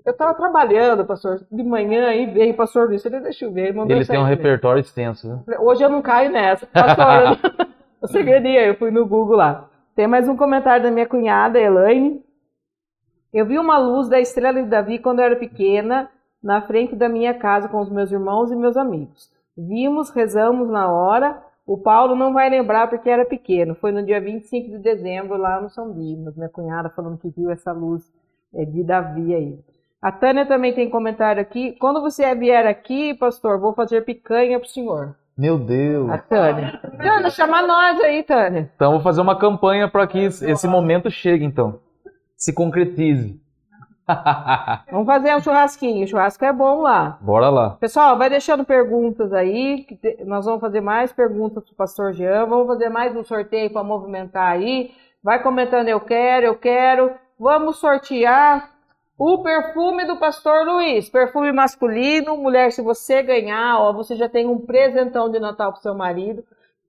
Speaker 1: eu tava trabalhando, pastor, de manhã e veio pastor Luiz. Ele deixa eu ver, ele mandou
Speaker 2: Ele tem um repertório extenso.
Speaker 1: Hoje eu não caio nessa. Pastor, eu não- o segredinho, eu fui no Google lá. Tem mais um comentário da minha cunhada, Elaine. Eu vi uma luz da estrela de Davi quando eu era pequena, na frente da minha casa com os meus irmãos e meus amigos. Vimos, rezamos na hora. O Paulo não vai lembrar porque era pequeno. Foi no dia 25 de dezembro, lá no São Dimas. Minha cunhada falando que viu essa luz eh, de Davi aí. A Tânia também tem comentário aqui. Quando você vier aqui, pastor, vou fazer picanha pro senhor.
Speaker 2: Meu Deus.
Speaker 1: A Tânia. Tânia, chama nós aí, Tânia.
Speaker 2: Então vou fazer uma campanha para que esse momento chegue, então. Se concretize.
Speaker 1: Vamos fazer um churrasquinho. O churrasco é bom lá.
Speaker 2: Bora lá.
Speaker 1: Pessoal, vai deixando perguntas aí. te- Nós vamos fazer mais perguntas pro pastor Jean. Vamos fazer mais um sorteio para movimentar aí. Vai comentando, eu quero, eu quero. Vamos sortear o perfume do pastor Luiz. Perfume masculino. Mulher, se você ganhar, ó, você já tem um presentão de Natal pro seu marido.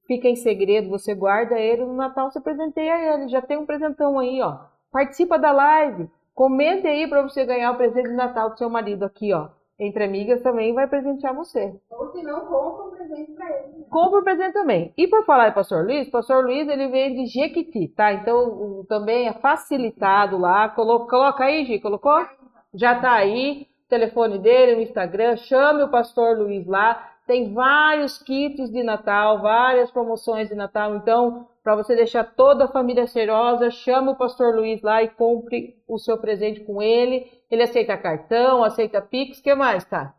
Speaker 1: Fica em segredo, você guarda ele. No Natal você presenteia ele. Já tem um presentão aí, ó. Participa da live. Comente aí para você ganhar o presente de Natal do seu marido aqui, ó. Entre amigas também vai presentear você.
Speaker 3: Ou se não, compra um presente pra ele.
Speaker 1: Compra o presente também. E por falar em Pastor Luiz, Pastor Luiz ele vem de Jequiti, tá? Então também é facilitado lá. Colo- Coloca aí, Gi, colocou? Já tá aí. O telefone dele, no Instagram. Chame o Pastor Luiz lá. Tem vários kits de Natal, várias promoções de Natal. Então, para você deixar toda a família cheirosa, chame o Pastor Luiz lá e compre o seu presente com ele. Ele aceita cartão, aceita Pix. O que mais, tá?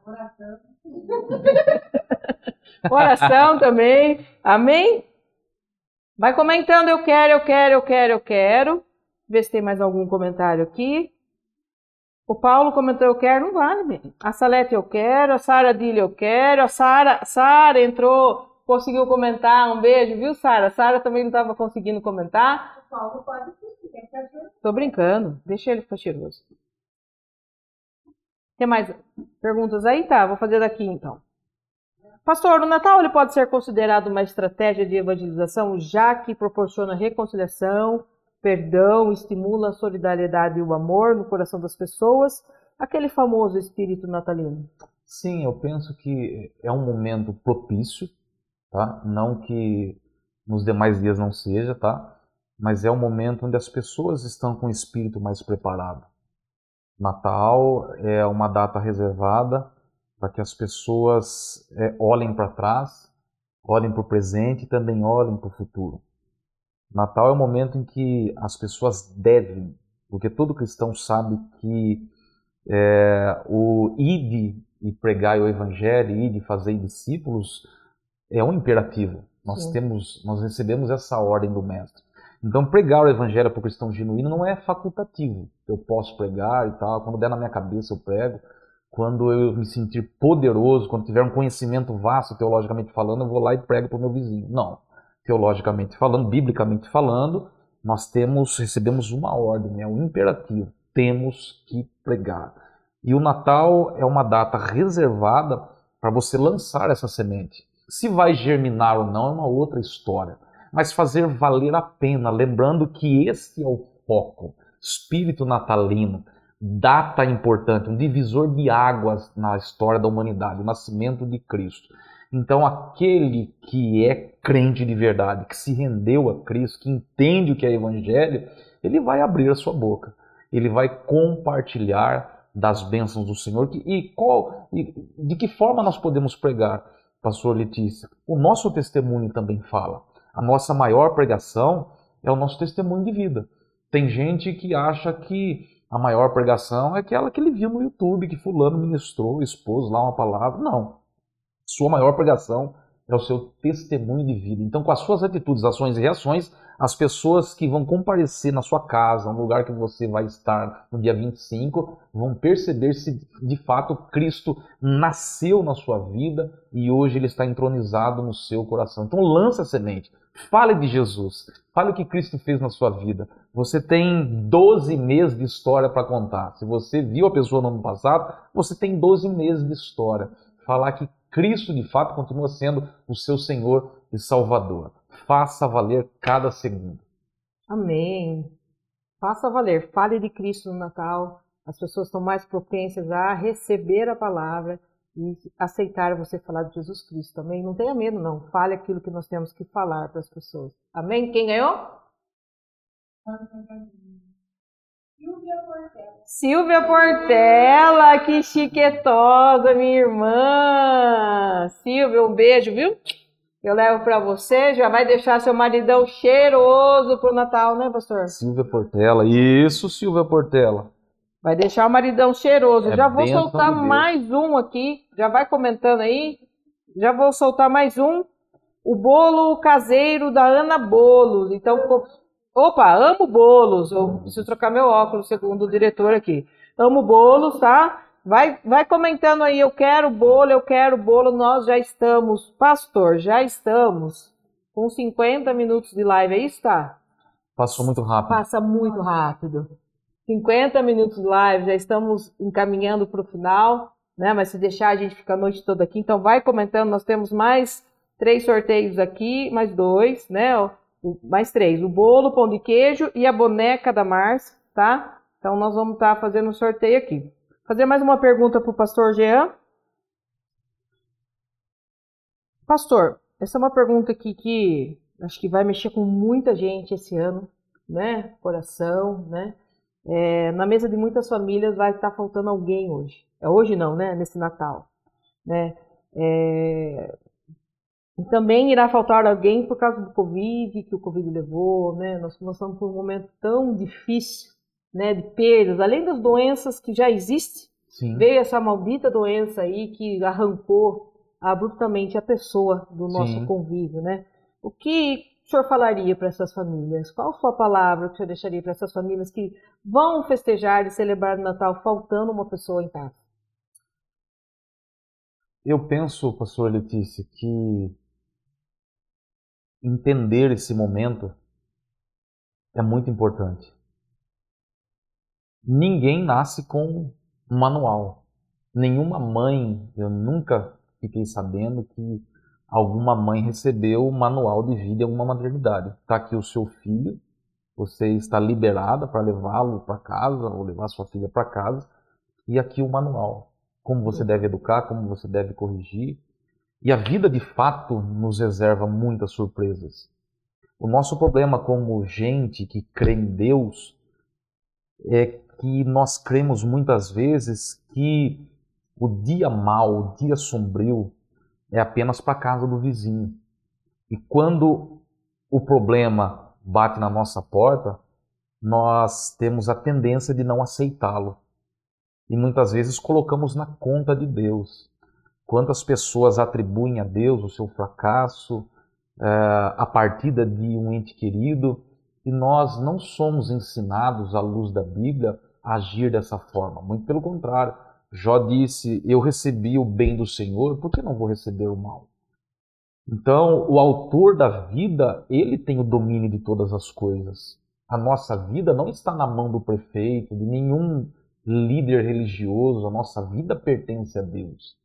Speaker 1: Oração também. Amém? Vai comentando, eu quero, eu quero, eu quero, eu quero. Ver se tem mais algum comentário aqui. O Paulo comentou, eu quero, não vale, bem. A Salete, eu quero. A Sara Dille, eu quero. A Sara, Sara entrou, conseguiu comentar. Um beijo, viu, Sara? Sara também não estava conseguindo comentar.
Speaker 3: O Paulo pode.
Speaker 1: Tô brincando. Deixa ele ficar cheiroso. Tem mais perguntas aí? Tá, vou fazer daqui então. Pastor, o Natal ele pode ser considerado uma estratégia de evangelização, já que proporciona reconciliação, perdão, estimula a solidariedade e o amor no coração das pessoas, aquele famoso espírito natalino.
Speaker 2: Sim, eu penso que é um momento propício, tá? Não que nos demais dias não seja, tá? Mas é um momento onde as pessoas estão com o espírito mais preparado. Natal é uma data reservada para que as pessoas é, olhem para trás, olhem para o presente e também olhem para o futuro. Natal é o momento em que as pessoas devem, porque todo cristão sabe que é, o ide e pregar o evangelho, ide fazer discípulos é um imperativo. Nós
Speaker 1: Sim.
Speaker 2: temos, nós recebemos essa ordem do mestre. Então pregar o evangelho para o cristão genuíno não é facultativo. Eu posso pregar e tal, quando der na minha cabeça eu prego. quando eu me sentir poderoso, quando tiver um conhecimento vasto teologicamente falando, eu vou lá e prego para o meu vizinho. Não. Teologicamente falando, biblicamente falando, nós temos, recebemos uma ordem, é um imperativo. Temos que pregar. E o Natal é uma data reservada para você lançar essa semente. Se vai germinar ou não é uma outra história. Mas fazer valer a pena, lembrando que esse é o foco. Espírito natalino data importante, um divisor de águas na história da humanidade, o nascimento de Cristo. Então, aquele que é crente de verdade, que se rendeu a Cristo, que entende o que é Evangelho, ele vai abrir a sua boca, ele vai compartilhar das bênçãos do Senhor. E, qual, e de que forma nós podemos pregar, Pastor Letícia? O nosso testemunho também fala. A nossa maior pregação é o nosso testemunho de vida. Tem gente que acha que a maior pregação é aquela que ele viu no YouTube, que fulano ministrou, expôs lá uma palavra. Não. Sua maior pregação é o seu testemunho de vida. Então, com as suas atitudes, ações e reações, as pessoas que vão comparecer na sua casa, no lugar que você vai estar no dia 25, vão perceber se de fato Cristo nasceu na sua vida e hoje ele está entronizado no seu coração. Então, lança a semente. Fale de Jesus. Fale o que Cristo fez na sua vida. Você tem 12 meses de história para contar. Se você viu a pessoa no ano passado, você tem 12 meses de história. Falar que Cristo de fato continua sendo o seu Senhor e Salvador. Faça valer cada segundo.
Speaker 1: Amém. Faça valer. Fale de Cristo no Natal. As pessoas estão mais propensas a receber a palavra e aceitar você falar de Jesus Cristo também. Não tenha medo, não. Fale aquilo que nós temos que falar para as pessoas. Amém? Quem ganhou?
Speaker 3: Silvia Portela.
Speaker 1: Silvia Portela, que chiquetosa, minha irmã. Silvia, um beijo, viu? Eu levo para você, já vai deixar seu maridão cheiroso pro Natal, né, pastor?
Speaker 2: Silvia Portela, isso, Silvia Portela.
Speaker 1: Vai deixar o maridão cheiroso.
Speaker 2: É
Speaker 1: já vou soltar mais um aqui. Já vai comentando aí. Já vou soltar mais um. O bolo caseiro da Ana Bolos. Então, co- opa, amo bolos. Eu preciso trocar meu óculos, segundo o diretor aqui. Amo bolos, tá? Vai, vai comentando aí. Eu quero bolo, eu quero bolo. Nós já estamos, pastor, já estamos com 50 minutos de live. É isso, tá?
Speaker 2: Passou muito rápido.
Speaker 1: Passa muito rápido. 50 minutos de live, já estamos encaminhando para o final, né? Mas se deixar, a gente fica a noite toda aqui. Então, vai comentando. Nós temos mais três sorteios aqui, mais dois, né? Mais três: o bolo, pão de queijo e a boneca da Márcia, tá? Então, nós vamos estar fazendo um sorteio aqui. Fazer mais uma pergunta para o pastor Jean. Pastor, essa é uma pergunta aqui que acho que vai mexer com muita gente esse ano, né? Coração, né? É, na mesa de muitas famílias vai estar faltando alguém hoje. É hoje não, né? Nesse Natal, né? É, e também irá faltar alguém por causa do Covid, que o Covid levou, né? Nós passamos por um momento tão difícil, né? De perdas, além das doenças que já existem,
Speaker 2: Sim.
Speaker 1: veio essa maldita doença aí que arrancou abruptamente a pessoa do nosso
Speaker 2: Sim.
Speaker 1: convívio, né? O que o senhor falaria para essas famílias? Qual a sua palavra que o senhor deixaria para essas famílias que vão festejar e celebrar o Natal faltando uma pessoa em casa?
Speaker 2: Eu penso, pastor Letícia, que entender esse momento é muito importante. Ninguém nasce com um manual. Nenhuma mãe, eu nunca fiquei sabendo que alguma mãe recebeu o manual de vida em alguma maternidade. Está aqui o seu filho, você está liberada para levá-lo para casa ou levar sua filha para casa, e aqui o manual. Como você deve educar, como você deve corrigir. E a vida de fato nos reserva muitas surpresas. O nosso problema como gente que crê em Deus é que nós cremos muitas vezes que o dia mau, o dia sombrio, é apenas para casa do vizinho. E quando o problema bate na nossa porta, nós temos a tendência de não aceitá-lo. E muitas vezes colocamos na conta de Deus. Quantas pessoas atribuem a Deus o seu fracasso, eh, a partida de um ente querido, e nós não somos ensinados, à luz da Bíblia, a agir dessa forma. Muito pelo contrário, Jó disse: Eu recebi o bem do Senhor, por que não vou receber o mal? Então, o autor da vida, ele tem o domínio de todas as coisas. A nossa vida não está na mão do prefeito, de nenhum líder religioso, a nossa vida pertence a Deus.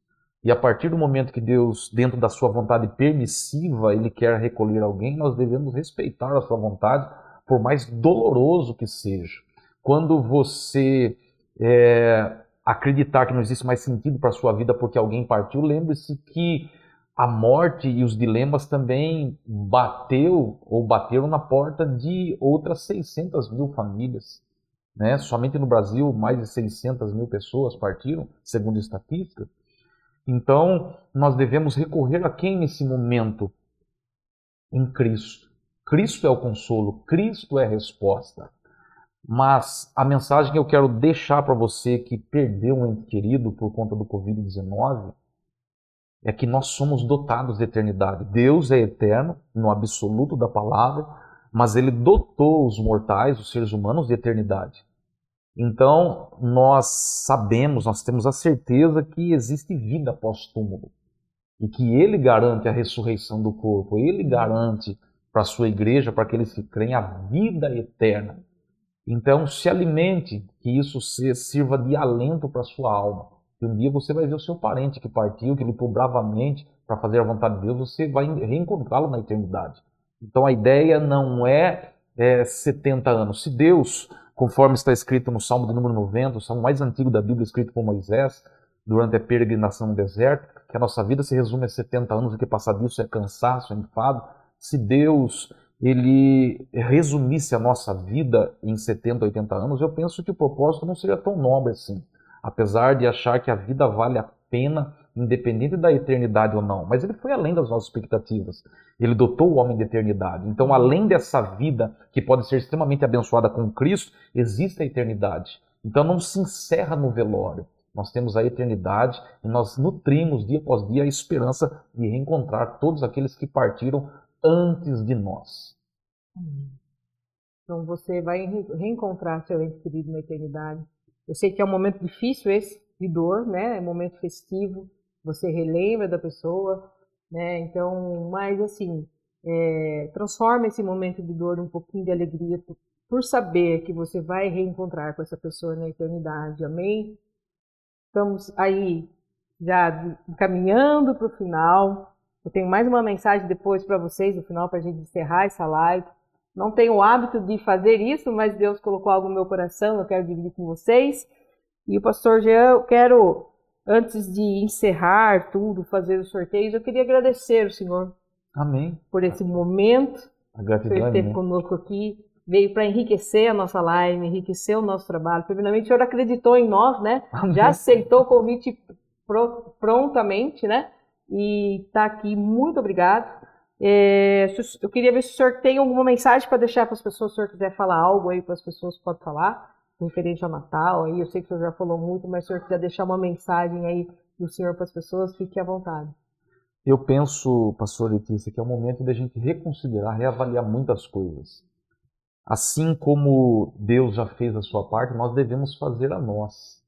Speaker 2: E a partir do momento que Deus, dentro da sua vontade permissiva, ele quer recolher alguém, nós devemos respeitar a sua vontade, por mais doloroso que seja. Quando você é, acreditar que não existe mais sentido para a sua vida porque alguém partiu, lembre-se que a morte e os dilemas também bateu ou bateram na porta de outras 600 mil famílias. Né? Somente no Brasil, mais de 600 mil pessoas partiram, segundo estatísticas. Então, nós devemos recorrer a quem nesse momento? Em Cristo. Cristo é o consolo, Cristo é a resposta. Mas a mensagem que eu quero deixar para você que perdeu um ente querido por conta do Covid-19 é que nós somos dotados de eternidade. Deus é eterno, no absoluto da palavra, mas ele dotou os mortais, os seres humanos, de eternidade. Então, nós sabemos, nós temos a certeza que existe vida pós-túmulo. E que ele garante a ressurreição do corpo, ele garante para a sua igreja, para aqueles que creem, a vida eterna. Então, se alimente, que isso sirva de alento para a sua alma. Que um dia você vai ver o seu parente que partiu, que lutou bravamente para fazer a vontade de Deus, você vai reencontrá-lo na eternidade. Então, a ideia não é, é 70 anos. Se Deus, conforme está escrito no Salmo de número 90, o salmo mais antigo da Bíblia, escrito por Moisés, durante a peregrinação no deserto, que a nossa vida se resume a 70 anos e que passar disso é cansaço, é enfado. Se Deus ele resumisse a nossa vida em 70, 80 anos, eu penso que o propósito não seria tão nobre assim. Apesar de achar que a vida vale a pena, independente da eternidade ou não. Mas ele foi além das nossas expectativas. Ele dotou o homem de eternidade. Então, além dessa vida que pode ser extremamente abençoada com Cristo, existe a eternidade. Então, não se encerra no velório. Nós temos a eternidade e nós nutrimos dia após dia a esperança de reencontrar todos aqueles que partiram antes de nós.
Speaker 1: Então você vai reencontrar seu ente querido na eternidade. Eu sei que é um momento difícil esse de dor, né? É um momento festivo. Você relembra da pessoa, né? Então, mas assim, é, transforma esse momento de dor um pouquinho de alegria por, por saber que você vai reencontrar com essa pessoa na eternidade. Amém? Estamos aí já caminhando para o final. Eu tenho mais uma mensagem depois para vocês, no final, para a gente encerrar essa live. Não tenho o hábito de fazer isso, mas Deus colocou algo no meu coração, eu quero dividir com vocês. E o pastor Jean, eu quero, antes de encerrar tudo, fazer os sorteios, eu queria agradecer o Senhor.
Speaker 2: Amém.
Speaker 1: Por esse momento.
Speaker 2: A gratidão. Por
Speaker 1: esteve conosco aqui. Veio para enriquecer a nossa live, enriquecer o nosso trabalho. Primeiramente, o Senhor acreditou em nós, né? Amém. Já aceitou o convite prontamente, né? e está aqui. Muito obrigado. É, eu queria ver se o senhor tem alguma mensagem para deixar para as pessoas, se o senhor quiser falar algo aí para as pessoas, pode falar, referente ao Natal. Aí eu sei que o senhor já falou muito, mas se o senhor quiser deixar uma mensagem aí do senhor para as pessoas, fique à vontade.
Speaker 2: Eu penso, pastor Letícia, que é o momento da gente reconsiderar, reavaliar muitas coisas. Assim como Deus já fez a sua parte, nós devemos fazer a nós.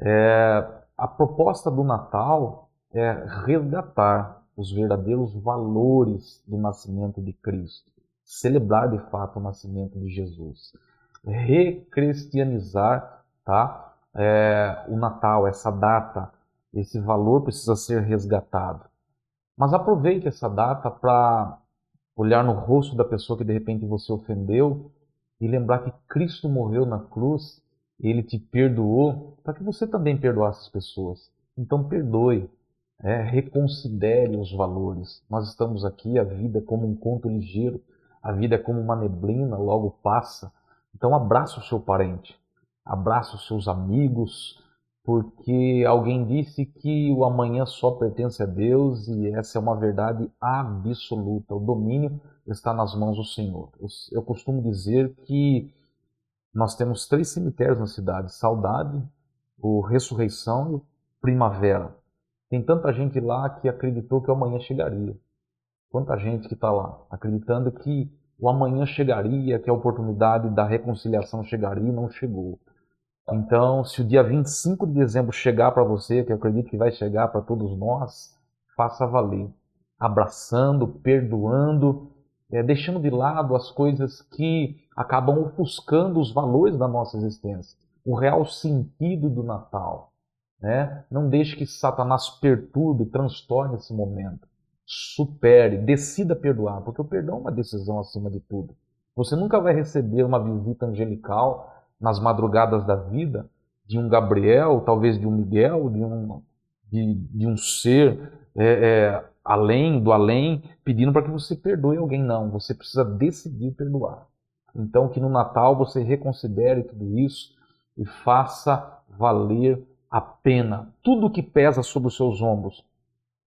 Speaker 2: É, a proposta do Natal é resgatar os verdadeiros valores do nascimento de Cristo, celebrar de fato o nascimento de Jesus, recristianizar tá? É, o Natal, essa data, esse valor precisa ser resgatado. Mas aproveite essa data para olhar no rosto da pessoa que de repente você ofendeu e lembrar que Cristo morreu na cruz, ele te perdoou para que você também perdoasse as pessoas. Então perdoe, é, reconsidere os valores. Nós estamos aqui, a vida é como um conto ligeiro, a vida é como uma neblina, logo passa. Então abraça o seu parente, abraça os seus amigos, porque alguém disse que o amanhã só pertence a Deus e essa é uma verdade absoluta. O domínio está nas mãos do Senhor. Eu, costumo dizer que nós temos três cemitérios na cidade: Saudade, o Ressurreição e o Primavera. Tem tanta gente lá que acreditou que o amanhã chegaria. Quanta gente que está lá acreditando que o amanhã chegaria, que a oportunidade da reconciliação chegaria e não chegou. Então, se o dia 25 de dezembro chegar para você, que eu acredito que vai chegar para todos nós, faça valer. Abraçando, perdoando, é, deixando de lado as coisas que acabam ofuscando os valores da nossa existência, o real sentido do Natal. Né? Não deixe que Satanás perturbe, transtorne esse momento. Supere, decida perdoar, porque o perdão é uma decisão acima de tudo. Você nunca vai receber uma visita angelical nas madrugadas da vida de um Gabriel, talvez de um Miguel, de um, de, de um ser é, é, além do além, pedindo para que você perdoe alguém. Não, você precisa decidir perdoar. Então, que no Natal você reconsidere tudo isso e faça valer a pena. Tudo que pesa sobre os seus ombros,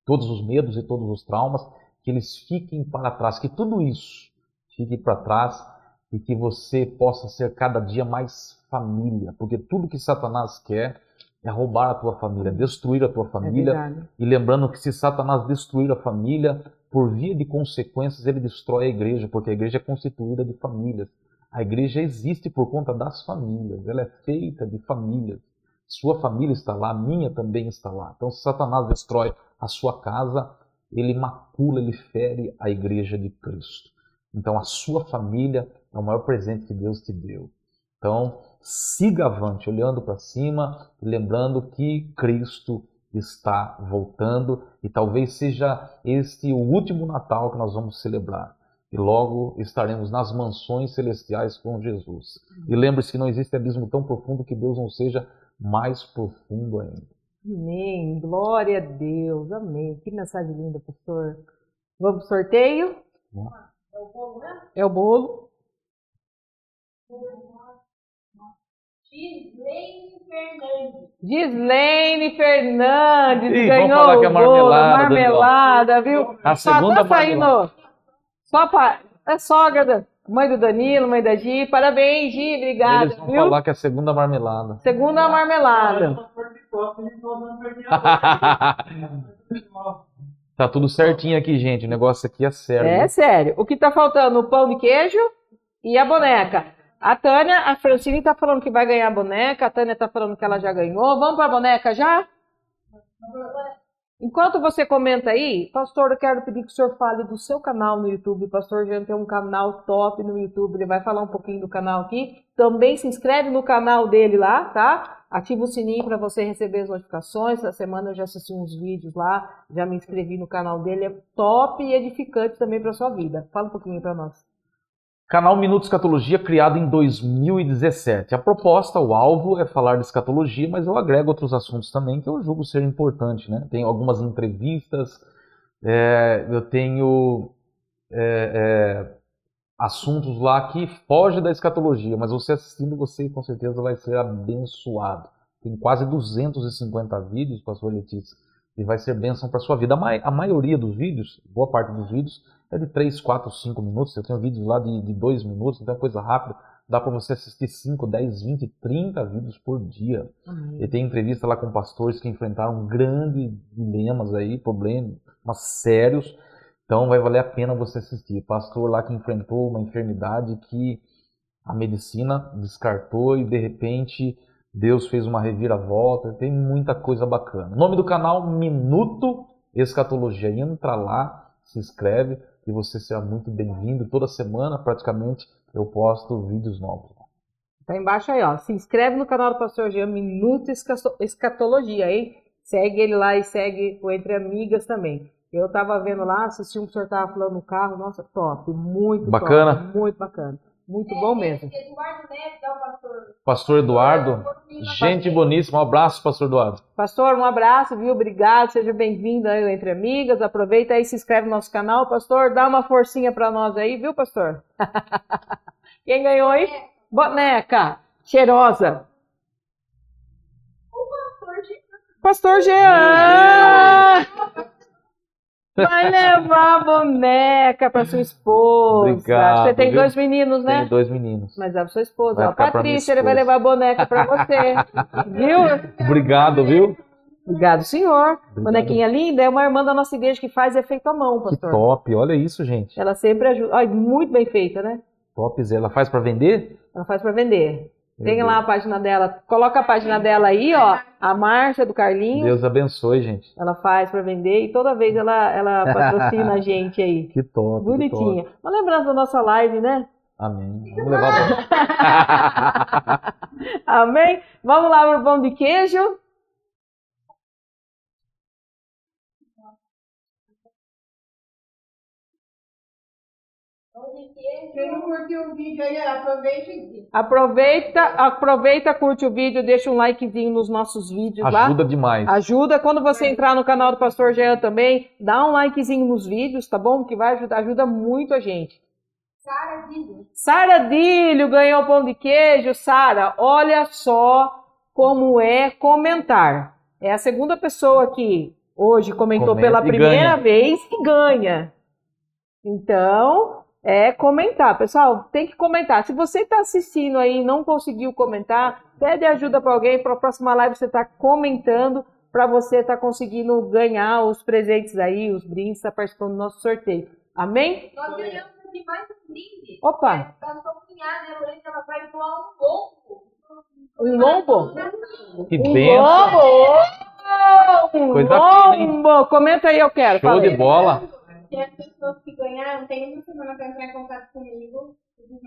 Speaker 2: todos os medos e todos os traumas, que eles fiquem para trás, que tudo isso fique para trás e que você possa ser cada dia mais família, porque tudo que Satanás quer é roubar a tua família, destruir a tua família. É e lembrando que se Satanás destruir a família, por via de consequências, ele destrói a igreja, porque a igreja é constituída de famílias. A igreja existe por conta das famílias, ela é feita de famílias. Sua família está lá, a minha também está lá. Então, se Satanás destrói a sua casa, ele macula, ele fere a igreja de Cristo. Então, a sua família é o maior presente que Deus te deu. Então, siga avante, olhando para cima lembrando que Cristo está voltando e talvez seja este o último Natal que nós vamos celebrar. E logo estaremos nas mansões celestiais com Jesus. E lembre-se que não existe abismo tão profundo que Deus não seja mais profundo ainda.
Speaker 1: Amém. Glória a Deus. Amém. Que mensagem linda, pastor. Vamos pro sorteio? É o bolo, né? É o bolo.
Speaker 3: Gislaine Fernandes.
Speaker 1: Gislaine Fernandes
Speaker 2: Ih,
Speaker 1: ganhou
Speaker 2: falar que é
Speaker 1: o bolo,
Speaker 2: marmelada,
Speaker 1: marmelada, viu?
Speaker 2: A
Speaker 1: Só
Speaker 2: segunda
Speaker 1: tá saindo.
Speaker 2: marmelada.
Speaker 1: Só pra. É sogra, mãe do Danilo, mãe da Gi. Parabéns, Gi, obrigada,
Speaker 2: Eles vão
Speaker 1: viu?
Speaker 2: falar que é a segunda marmelada.
Speaker 1: Segunda marmelada.
Speaker 2: tá tudo certinho aqui, gente. O negócio aqui é sério.
Speaker 1: É sério. O que tá faltando? O pão de queijo e a boneca. A Tânia, a Francine tá falando que vai ganhar a boneca, a Tânia tá falando que ela já ganhou. Vamos pra boneca já? Enquanto você comenta aí, pastor, eu quero pedir que o senhor fale do seu canal no YouTube. O pastor Jean tem um canal top no YouTube, ele vai falar um pouquinho do canal aqui. Também se inscreve no canal dele lá, tá? Ativa o sininho para você receber as notificações. Essa semana eu já assisti uns vídeos lá, já me inscrevi no canal dele. É top e edificante também para sua vida. Fala um pouquinho para nós.
Speaker 2: Canal Minuto Escatologia, criado em 2017. A proposta, o alvo é falar de escatologia, mas eu agrego outros assuntos também que eu julgo ser importante. Né? Tenho algumas entrevistas, é, eu tenho é, é, assuntos lá que fogem da escatologia, mas você assistindo, você com certeza vai ser abençoado. Tem quase 250 vídeos, pastor Letícia, e vai ser bênção para sua vida. A, ma a maioria dos vídeos, boa parte dos vídeos, é de 3, 4, 5 minutos. Eu tenho vídeos lá de, de 2 minutos, então é coisa rápida. Dá para você assistir 5, 10, 20, 30 vídeos por dia.
Speaker 1: Amém.
Speaker 2: E tem entrevista lá com pastores que enfrentaram grandes dilemas aí, problemas sérios. Então vai valer a pena você assistir. Pastor lá que enfrentou uma enfermidade que a medicina descartou e de repente Deus fez uma reviravolta. Tem muita coisa bacana. O nome do canal Minuto Escatologia. Entra lá, se inscreve e você será muito bem-vindo. Toda semana, praticamente, eu posto vídeos novos.
Speaker 1: Tá embaixo aí, ó. Se inscreve no canal do Pastor Jean Minuto Escato- Escatologia, hein? Segue ele lá e segue o Entre Amigas também. Eu tava vendo lá, assisti um que o senhor tava falando no carro, nossa, top, muito
Speaker 2: Bacana.
Speaker 1: top, muito bacana. Muito bom mesmo.
Speaker 3: Eduardo Neves é o pastor.
Speaker 2: Pastor Eduardo, gente boníssima. Um abraço, Pastor Eduardo.
Speaker 1: Pastor, um abraço, viu? Obrigado, seja bem-vindo aí Entre Amigas. Aproveita aí, se inscreve no nosso canal. Pastor, dá uma forcinha pra nós aí, viu, pastor? Quem ganhou aí? Boneca, cheirosa. Pastor Jean! Vai levar a boneca pra sua esposa.
Speaker 2: Obrigado,
Speaker 1: Você tem
Speaker 2: viu?
Speaker 1: dois meninos, né?
Speaker 2: Tenho dois meninos.
Speaker 1: Mas é pra sua esposa.
Speaker 2: Vai
Speaker 1: ó. Patrícia, ele vai levar a boneca pra você. Viu?
Speaker 2: Obrigado, viu?
Speaker 1: Obrigado, senhor.
Speaker 2: Obrigado.
Speaker 1: Bonequinha linda, é uma irmã da nossa igreja que faz efeito à mão,
Speaker 2: Que
Speaker 1: pastor.
Speaker 2: top. Olha isso, gente.
Speaker 1: Ela sempre ajuda. Ai, muito bem feita, né?
Speaker 2: Tops. Ela faz para vender?
Speaker 1: Ela faz pra vender. Tem lá a página dela. Coloca a página dela aí, ó. A Márcia do Carlinhos.
Speaker 2: Deus abençoe, gente.
Speaker 1: Ela faz para vender e toda vez ela, ela patrocina a gente aí.
Speaker 2: Que top. que
Speaker 1: Bonitinha.
Speaker 2: top.
Speaker 1: Uma lembrança da nossa live, né?
Speaker 2: Amém. Vamos levar.
Speaker 1: Amém? Vamos lá pro pão de queijo.
Speaker 3: Quem não curtiu o vídeo aí, aproveita e
Speaker 1: Aproveita, aproveita, curte o vídeo, deixa um likezinho nos nossos vídeos lá.
Speaker 2: Ajuda demais.
Speaker 1: Ajuda quando você entrar no canal do Pastor Jean também, dá um likezinho nos vídeos, tá bom? Que vai ajudar, ajuda muito a gente.
Speaker 3: Sara Dino.
Speaker 1: Sara Dílio ganhou pão de queijo. Sara, olha só como é comentar. É a segunda pessoa que hoje comentou
Speaker 2: Comenta
Speaker 1: pela primeira
Speaker 2: ganha.
Speaker 1: vez e ganha. Então, é comentar. Pessoal, tem que comentar. Se você está assistindo aí e não conseguiu comentar, pede ajuda para alguém. Para a próxima live você está comentando para você estar conseguindo ganhar os presentes aí, os brindes, está participando do nosso sorteio. Amém?
Speaker 3: Nós ganhamos aqui mais um brinde.
Speaker 1: Opa!
Speaker 3: Da sua cunhada, né? Hoje ela vai doar um lombo.
Speaker 1: Um lombo?
Speaker 2: Que
Speaker 1: Um
Speaker 2: benção.
Speaker 1: lombo! Um
Speaker 2: Coisa fina,
Speaker 1: lombo! Comenta aí, eu quero.
Speaker 2: Show de bola.
Speaker 3: E as pessoas que ganharam, tem uma semana para entrar em contato comigo.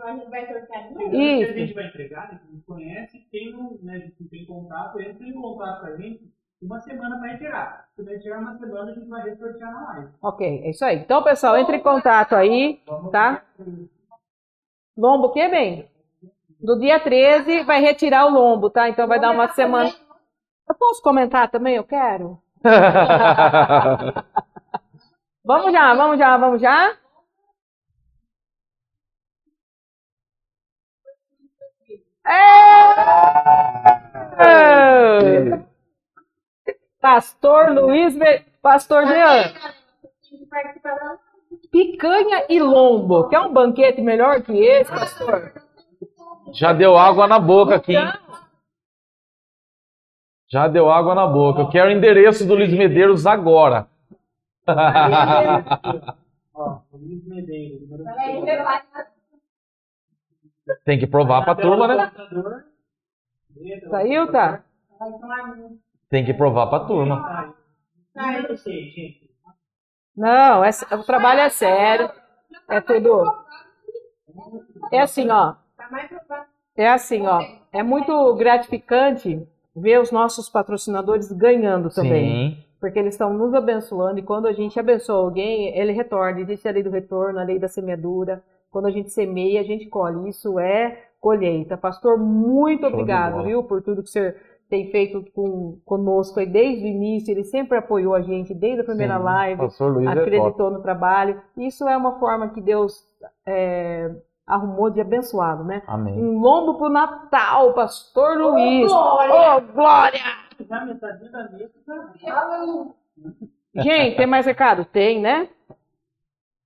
Speaker 3: A gente vai sortear
Speaker 1: Isso.
Speaker 4: a gente vai entregar, né, que não conhece, quem não, né, a gente não tem contato, entra em contato com a gente uma semana para retirar. Se vai retirar uma semana, a gente vai ressortear na live.
Speaker 1: Ok, é isso aí. Então, pessoal, entre em contato aí, tá? Lombo o quê, bem? Do dia 13 vai retirar o lombo, tá? Então vai dar uma semana. Eu posso comentar também? Eu quero. Vamos já, vamos já, vamos já. É! Pastor Luiz, Be- Pastor Jean, picanha e lombo. Quer um banquete melhor que esse, pastor?
Speaker 2: Já deu água na boca aqui. hein? Já deu água na boca. Eu quero o endereço do Luiz Medeiros agora.
Speaker 4: Ó, Luiz Medeiros, número.
Speaker 2: Tem que provar pra turma, né?
Speaker 1: Saiu, tá?
Speaker 2: Tem que provar pra turma.
Speaker 1: Não, é, o trabalho é sério. É tudo. É assim, ó.
Speaker 3: Tá.
Speaker 1: É assim, ó. É muito gratificante ver os nossos patrocinadores ganhando também.
Speaker 2: Sim.
Speaker 1: Porque eles estão nos abençoando e quando a gente abençoa alguém, ele retorna. Existe a lei do retorno, a lei da semeadura. Quando a gente semeia, a gente colhe. Isso é colheita. Pastor, muito
Speaker 2: Show
Speaker 1: obrigado, viu, por tudo que você tem feito com, conosco aí desde o início. Ele sempre apoiou a gente desde a primeira
Speaker 2: Sim.
Speaker 1: live
Speaker 2: Pastor Luiz é
Speaker 1: acreditou no trabalho. Isso é uma forma que Deus é, arrumou de abençoado, né?
Speaker 2: Amém.
Speaker 1: Um lombo pro Natal, Pastor Luiz.
Speaker 3: glória!
Speaker 1: Ô, glória!
Speaker 4: Já metade da mesa tá
Speaker 1: Gente, tem mais recado? Tem, né?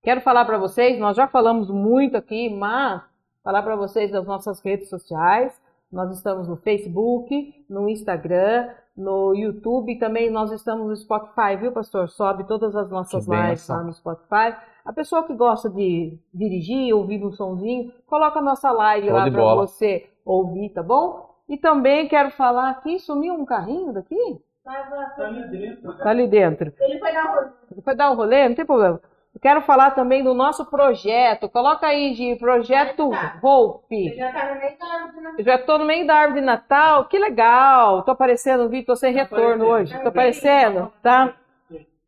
Speaker 1: Quero falar para vocês, nós já falamos muito aqui, mas falar para vocês das nossas redes sociais. Nós estamos no Facebook, no Instagram, no YouTube e também nós estamos no Spotify, viu, pastor? Sobe todas as nossas
Speaker 2: Que
Speaker 1: lives lá no Spotify. A pessoa que gosta de dirigir, ouvir um sonzinho, coloca a nossa live
Speaker 2: Show
Speaker 1: lá para você ouvir, tá bom? E também quero falar aqui, sumiu um carrinho daqui?
Speaker 3: Tava-
Speaker 4: tá ali dentro.
Speaker 1: Tá ali dentro.
Speaker 3: Ele foi dar rolê.
Speaker 1: Foi dar um rolê? Não tem problema. Eu quero falar também do nosso projeto. Coloca aí de Projeto
Speaker 3: Ele
Speaker 1: Hope.
Speaker 3: já tá no meio da árvore, né?
Speaker 1: Eu já tô no meio da árvore de Natal. Que legal. Tô aparecendo, vi, tô sem
Speaker 4: Tá
Speaker 1: retorno
Speaker 4: aparecendo.
Speaker 1: hoje. Tô aparecendo, tá?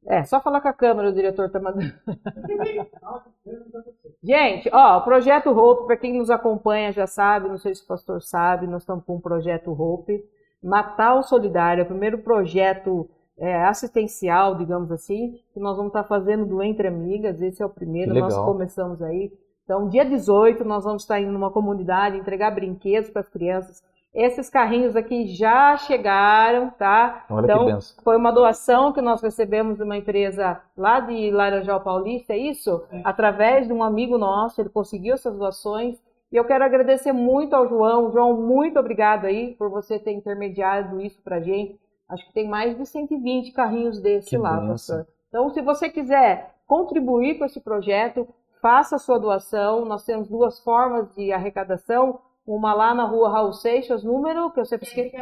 Speaker 1: É, só falar com a câmera, o diretor tá mandando. Gente, ó, o Projeto Hope, para quem nos acompanha já sabe, não sei se o pastor sabe, nós estamos com o Projeto Hope, Natal Solidário, é o primeiro projeto é, assistencial, digamos assim, que nós vamos estar fazendo do Entre Amigas, esse é o primeiro, nós começamos aí. Então, dia 18, nós vamos estar indo numa comunidade, entregar brinquedos para as crianças. Esses carrinhos aqui já chegaram, tá?
Speaker 2: Olha
Speaker 1: Então,
Speaker 2: que benção.
Speaker 1: foi uma doação que nós recebemos de uma empresa lá de Laranjal Paulista, é isso?
Speaker 4: É.
Speaker 1: Através de um amigo nosso, ele conseguiu essas doações. E eu quero agradecer muito ao João. João, muito obrigado aí por você ter intermediado isso pra gente. Acho que tem mais de 120 carrinhos desse
Speaker 2: Que
Speaker 1: lá,
Speaker 2: benção.
Speaker 1: pastor. Então, se você quiser contribuir com esse projeto, faça a sua doação. Nós temos duas formas de arrecadação. Uma lá na rua Raul Seixas, número que eu sempre esqueci,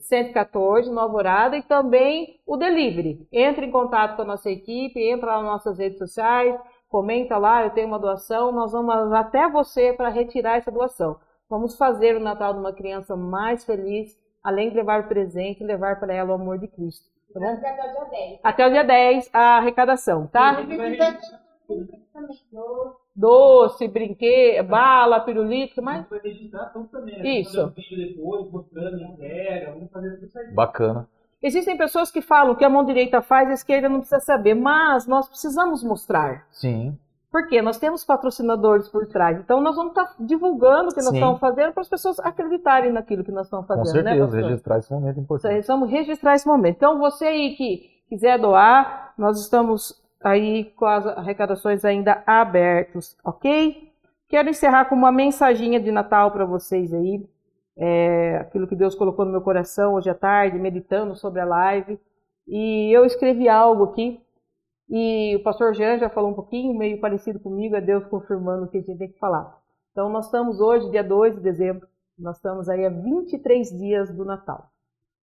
Speaker 1: 114, Nova Alvorada, e também o delivery. Entre em contato com a nossa equipe, entra lá nas nossas redes sociais, comenta lá, eu tenho uma doação, nós vamos até você para retirar essa doação. Vamos fazer o Natal de uma criança mais feliz, além de levar presente, levar para ela o amor de Cristo. Tá bom?
Speaker 3: Até o dia 10.
Speaker 1: Até o dia 10 a arrecadação, tá?
Speaker 4: Registrar
Speaker 1: Doce, brinquedo, bala, pirulito, mas
Speaker 4: gente vai registrar tudo também. né?
Speaker 1: Isso.
Speaker 4: Vamos fazer um vídeo depois, mostrando a entrega, vamos fazer tudo certinho.
Speaker 2: Bacana.
Speaker 1: existem pessoas que falam que a mão direita faz, a esquerda não precisa saber, mas nós precisamos mostrar.
Speaker 2: Sim.
Speaker 1: Por quê? Nós temos patrocinadores por trás. Então nós vamos estar divulgando o que nós
Speaker 2: Sim.
Speaker 1: estamos fazendo para as pessoas acreditarem naquilo que nós estamos
Speaker 2: Com
Speaker 1: fazendo, né,
Speaker 2: certeza,
Speaker 1: pastor?
Speaker 2: registrar esse momento importante.
Speaker 1: Precisamos registrar esse momento. Então, você aí que quiser doar, nós estamos aí com as arrecadações ainda abertos, ok? Quero encerrar com uma mensaginha de Natal para vocês aí. É, aquilo que Deus colocou no meu coração hoje à tarde, meditando sobre a live. E eu escrevi algo aqui. E o pastor Jean já falou um pouquinho, meio parecido comigo, é Deus confirmando o que a gente tem que falar. Então, nós estamos hoje, dia 2 de dezembro, nós estamos aí a 23 dias do Natal.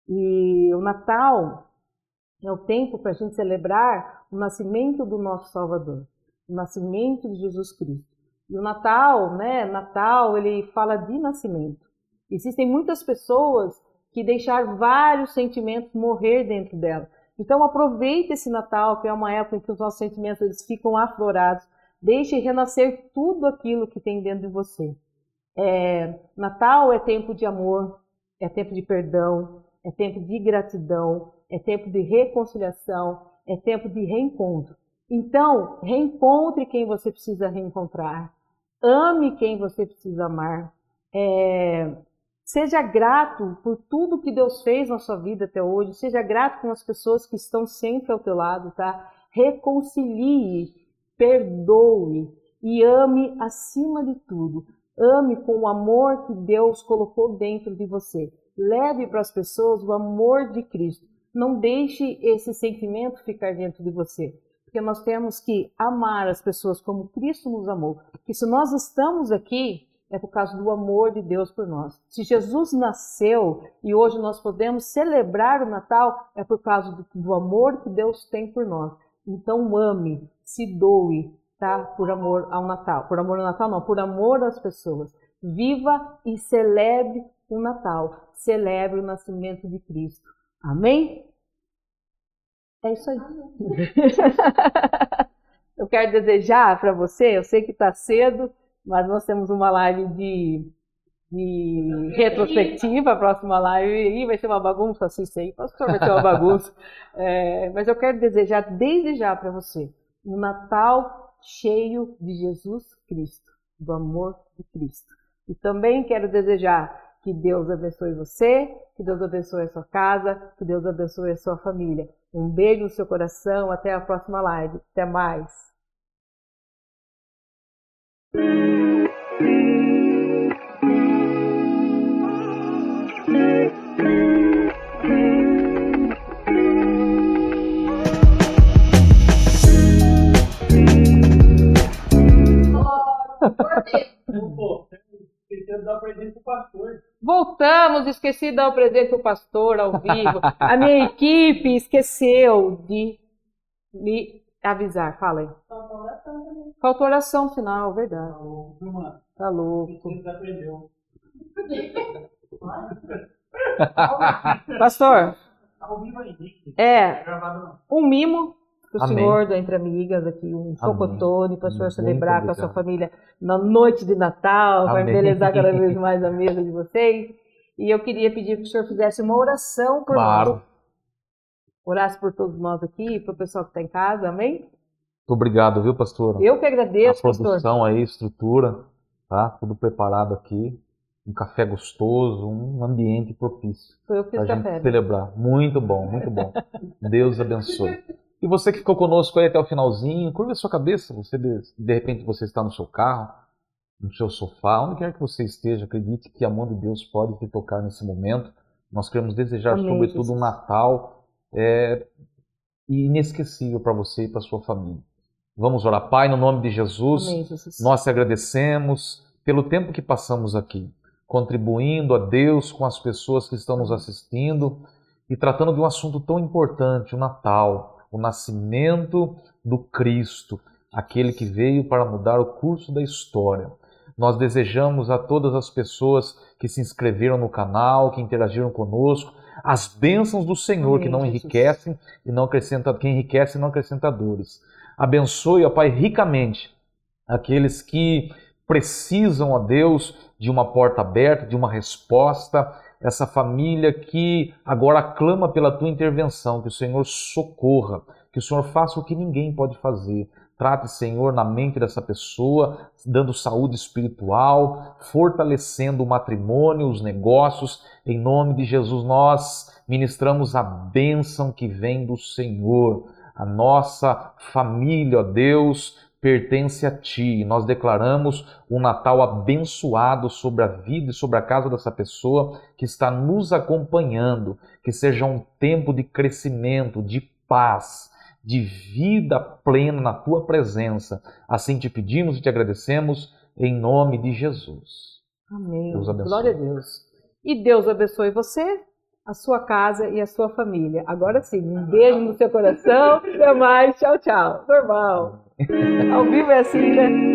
Speaker 1: E o Natal é o tempo para a gente celebrar o nascimento do nosso Salvador, o nascimento de Jesus Cristo. E o Natal, né? Natal, ele fala de nascimento. Existem muitas pessoas que deixaram vários sentimentos morrer dentro dela. Então aproveite esse Natal, que é uma época em que os nossos sentimentos eles ficam aflorados. Deixe renascer tudo aquilo que tem dentro de você. É, Natal é tempo de amor, é tempo de perdão, é tempo de gratidão, é tempo de reconciliação, é tempo de reencontro. Então, reencontre quem você precisa reencontrar, ame quem você precisa amar, é, seja grato por tudo que Deus fez na sua vida até hoje, seja grato com as pessoas que estão sempre ao teu lado, tá? Reconcilie, perdoe e ame acima de tudo. Ame com o amor que Deus colocou dentro de você. Leve para as pessoas o amor de Cristo. Não deixe esse sentimento ficar dentro de você. Porque nós temos que amar as pessoas como Cristo nos amou. Porque se nós estamos aqui, é por causa do amor de Deus por nós. Se Jesus nasceu e hoje nós podemos celebrar o Natal, é por causa do, do amor que Deus tem por nós. Então ame, se doe, tá? Por amor ao Natal. Por amor ao Natal não, por amor às pessoas. Viva e celebre o Natal. Celebre o nascimento de Cristo. Amém? É isso aí. eu quero desejar para você, eu sei que está cedo, mas nós temos uma live de, de retrospectiva, a próxima live, e vai ser uma bagunça, sei, posso que vai ser uma bagunça, É, mas eu quero desejar desde já para você um Natal cheio de Jesus Cristo, do amor de Cristo. E também quero desejar que Deus abençoe você, que Deus abençoe a sua casa, que Deus abençoe a sua família. Um beijo no seu coração, até a próxima live. Até mais.
Speaker 4: De dar presente pro pastor.
Speaker 1: Voltamos, esqueci de dar o presente pro pastor ao vivo. A minha equipe esqueceu de me avisar. Fala aí. Faltou oração final, verdade. Tá louco.
Speaker 4: você aprendeu.
Speaker 1: Pastor,
Speaker 4: Ao vivo aí,
Speaker 1: é
Speaker 4: Tá
Speaker 1: um mimo pro
Speaker 2: Amém.
Speaker 1: senhor do Entre Amigas aqui, um chocotone para o senhor
Speaker 2: Muito
Speaker 1: celebrar com a sua família na noite de Natal, para embelezar cada vez mais a mesa de vocês. E eu queria pedir que o senhor fizesse uma oração por
Speaker 2: Claro.
Speaker 1: nós. Orasse por todos nós aqui, para o pessoal que está em casa, amém?
Speaker 2: Muito obrigado, viu, pastor?
Speaker 1: Eu que
Speaker 2: a
Speaker 1: agradeço, pastor.
Speaker 2: produção aí, estrutura, tá? Tudo preparado aqui. Um café gostoso, um ambiente propício
Speaker 1: Foi eu que
Speaker 2: para
Speaker 1: fiz
Speaker 2: a gente
Speaker 1: café. né?
Speaker 2: celebrar. Muito bom, muito bom. Deus abençoe. E você que ficou conosco aí até o finalzinho, curva a sua cabeça. Você de, de repente você está no seu carro, no seu sofá, onde quer que você esteja, acredite que a mão de Deus pode te tocar nesse momento. Nós queremos desejar,
Speaker 1: Amém,
Speaker 2: sobretudo, um
Speaker 1: Jesus.
Speaker 2: Natal é, inesquecível para você e para sua família. Vamos orar, Pai, no nome de Jesus.
Speaker 1: Amém, Jesus.
Speaker 2: Nós te agradecemos pelo tempo que passamos aqui. contribuindo a Deus com as pessoas que estão nos assistindo e tratando de um assunto tão importante, o Natal, o nascimento do Cristo, aquele que veio para mudar o curso da história. Nós desejamos a todas as pessoas que se inscreveram no canal, que interagiram conosco, as bênçãos do Senhor Amém, que não enriquecem e não acrescenta, que enriquecem e não acrescenta dores. Abençoe, ó Pai, ricamente aqueles que precisam, ó Deus, de uma porta aberta, de uma resposta, essa família que agora clama pela tua intervenção, que o Senhor socorra, que o Senhor faça o que ninguém pode fazer. Trate, Senhor, na mente dessa pessoa, dando saúde espiritual, fortalecendo o matrimônio, os negócios. Em nome de Jesus, nós ministramos a bênção que vem do Senhor. A nossa família, ó Deus, pertence a Ti. Nós declaramos um Natal abençoado sobre a vida e sobre a casa dessa pessoa que está nos acompanhando. Que seja um tempo de crescimento, de paz, de vida plena na Tua presença. Assim te pedimos e te agradecemos em nome de Jesus.
Speaker 1: Amém. Deus abençoe. Glória a Deus. E Deus abençoe você, a sua casa e a sua família. Agora sim, um beijo no seu coração. Até mais. Tchau, tchau. Normal. Ao vivo é assim, né?